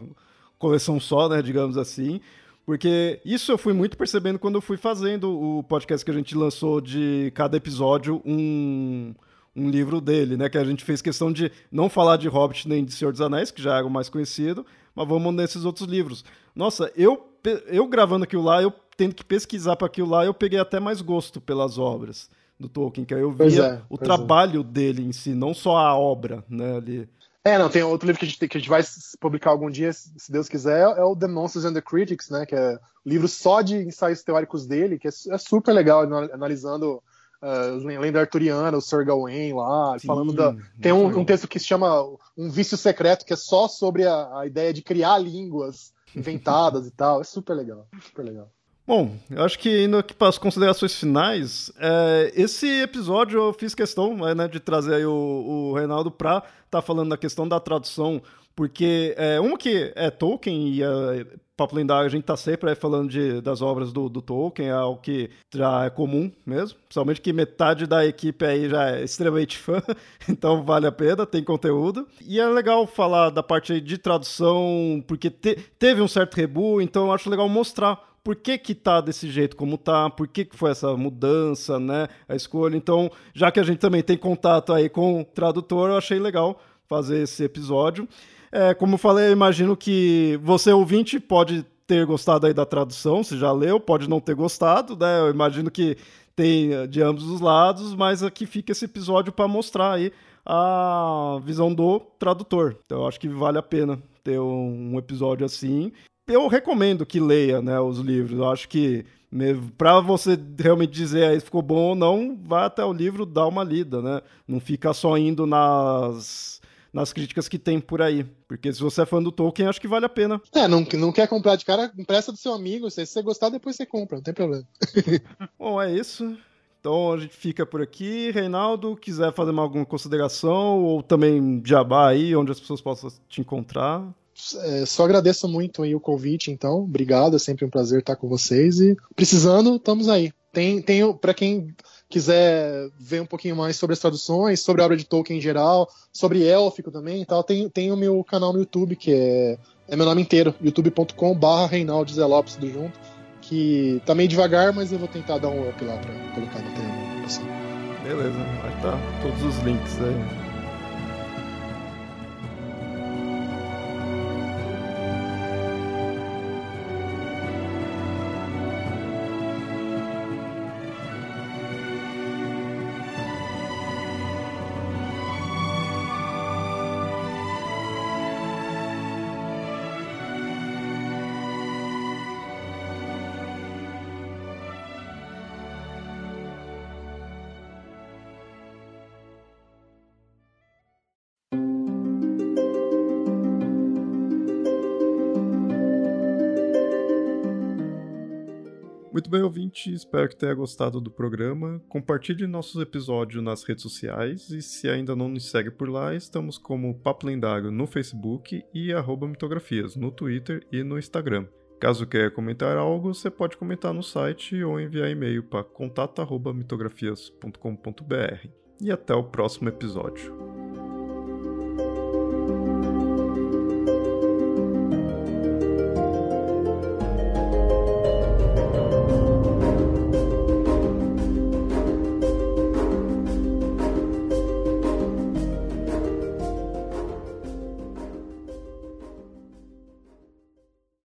coleção só, né, digamos assim. Porque isso eu fui muito percebendo quando eu fui fazendo o podcast que a gente lançou de cada episódio um, um livro dele, né? Que a gente fez questão de não falar de Hobbit nem de Senhor dos Anéis, que já era o mais conhecido, mas vamos nesses outros livros. Nossa, eu, eu gravando aquilo lá, eu tendo que pesquisar para aquilo lá, eu peguei até mais gosto pelas obras do Tolkien, que aí eu via é, o pois trabalho dele em si, não só a obra, né? Ali. É, não, tem outro livro que a gente, que a gente vai publicar algum dia, se Deus quiser, é o The Monsters and the Critics, né? Que é um livro só de ensaios teóricos dele, que é, é super legal, ana- analisando uh, lenda arturiana, o Sir Gawain lá, falando Sim, da. Tem um, um texto que se chama Um Vício Secreto, que é só sobre a, a ideia de criar línguas inventadas e tal. É super legal, super legal. Bom, eu acho que indo aqui para as considerações finais, é, esse episódio eu fiz questão né, de trazer o, o Reinaldo para estar falando da questão da tradução, porque é, uma que é Tolkien e é, Papo Lendário, a gente tá sempre falando de, das obras do, do Tolkien, é algo que já é comum mesmo, principalmente que metade da equipe aí já é extremamente fã, então vale a pena, tem conteúdo. E é legal falar da parte de tradução, porque te- teve um certo rebu, então eu acho legal mostrar por que que tá desse jeito como tá, por que que foi essa mudança, né, a escolha. Então, já que a gente também tem contato aí com o tradutor, eu achei legal fazer esse episódio. É, como eu falei, eu imagino que você, ouvinte, pode ter gostado aí da tradução, se já leu, pode não ter gostado, né, eu imagino que tem eh, de ambos os lados, mas aqui fica esse episódio para mostrar aí a visão do tradutor. Então, eu acho que vale a pena ter um, um episódio assim eu recomendo que leia né, os livros. Eu acho que para você realmente dizer aí se ficou bom ou não, vá até o livro dar uma lida, né? Não fica só indo nas, nas críticas que tem por aí. Porque se você é fã do Tolkien, acho que vale a pena. É, não, não quer comprar de cara, empresta do seu amigo. Se você gostar, depois você compra, não tem problema. Bom, é isso. Então a gente fica por aqui. Reinaldo, quiser fazer alguma consideração ou também jabá aí, onde as pessoas possam te encontrar. É, só agradeço muito aí o convite, então. Obrigado, é sempre um prazer estar com vocês. E precisando, estamos aí. Tem, tem para quem quiser ver um pouquinho mais sobre as traduções, sobre a obra de Tolkien em geral, sobre élfico também e tal, tem, tem o meu canal no YouTube, que é, é meu nome inteiro, youtube.com.br Reinaldo Zé Lopes do junto, que tá meio devagar, mas eu vou tentar dar um up lá pra colocar no tema. Beleza, vai estar todos os links aí. Bem, ouvinte. Espero que tenha gostado do programa. Compartilhe nossos episódios nas redes sociais e se ainda não nos segue por lá, estamos como Papo Lendário no Facebook e mitografias no Twitter e no Instagram. Caso queira comentar algo, você pode comentar no site ou enviar e-mail para contato@mitografias.com.br. E até o próximo episódio.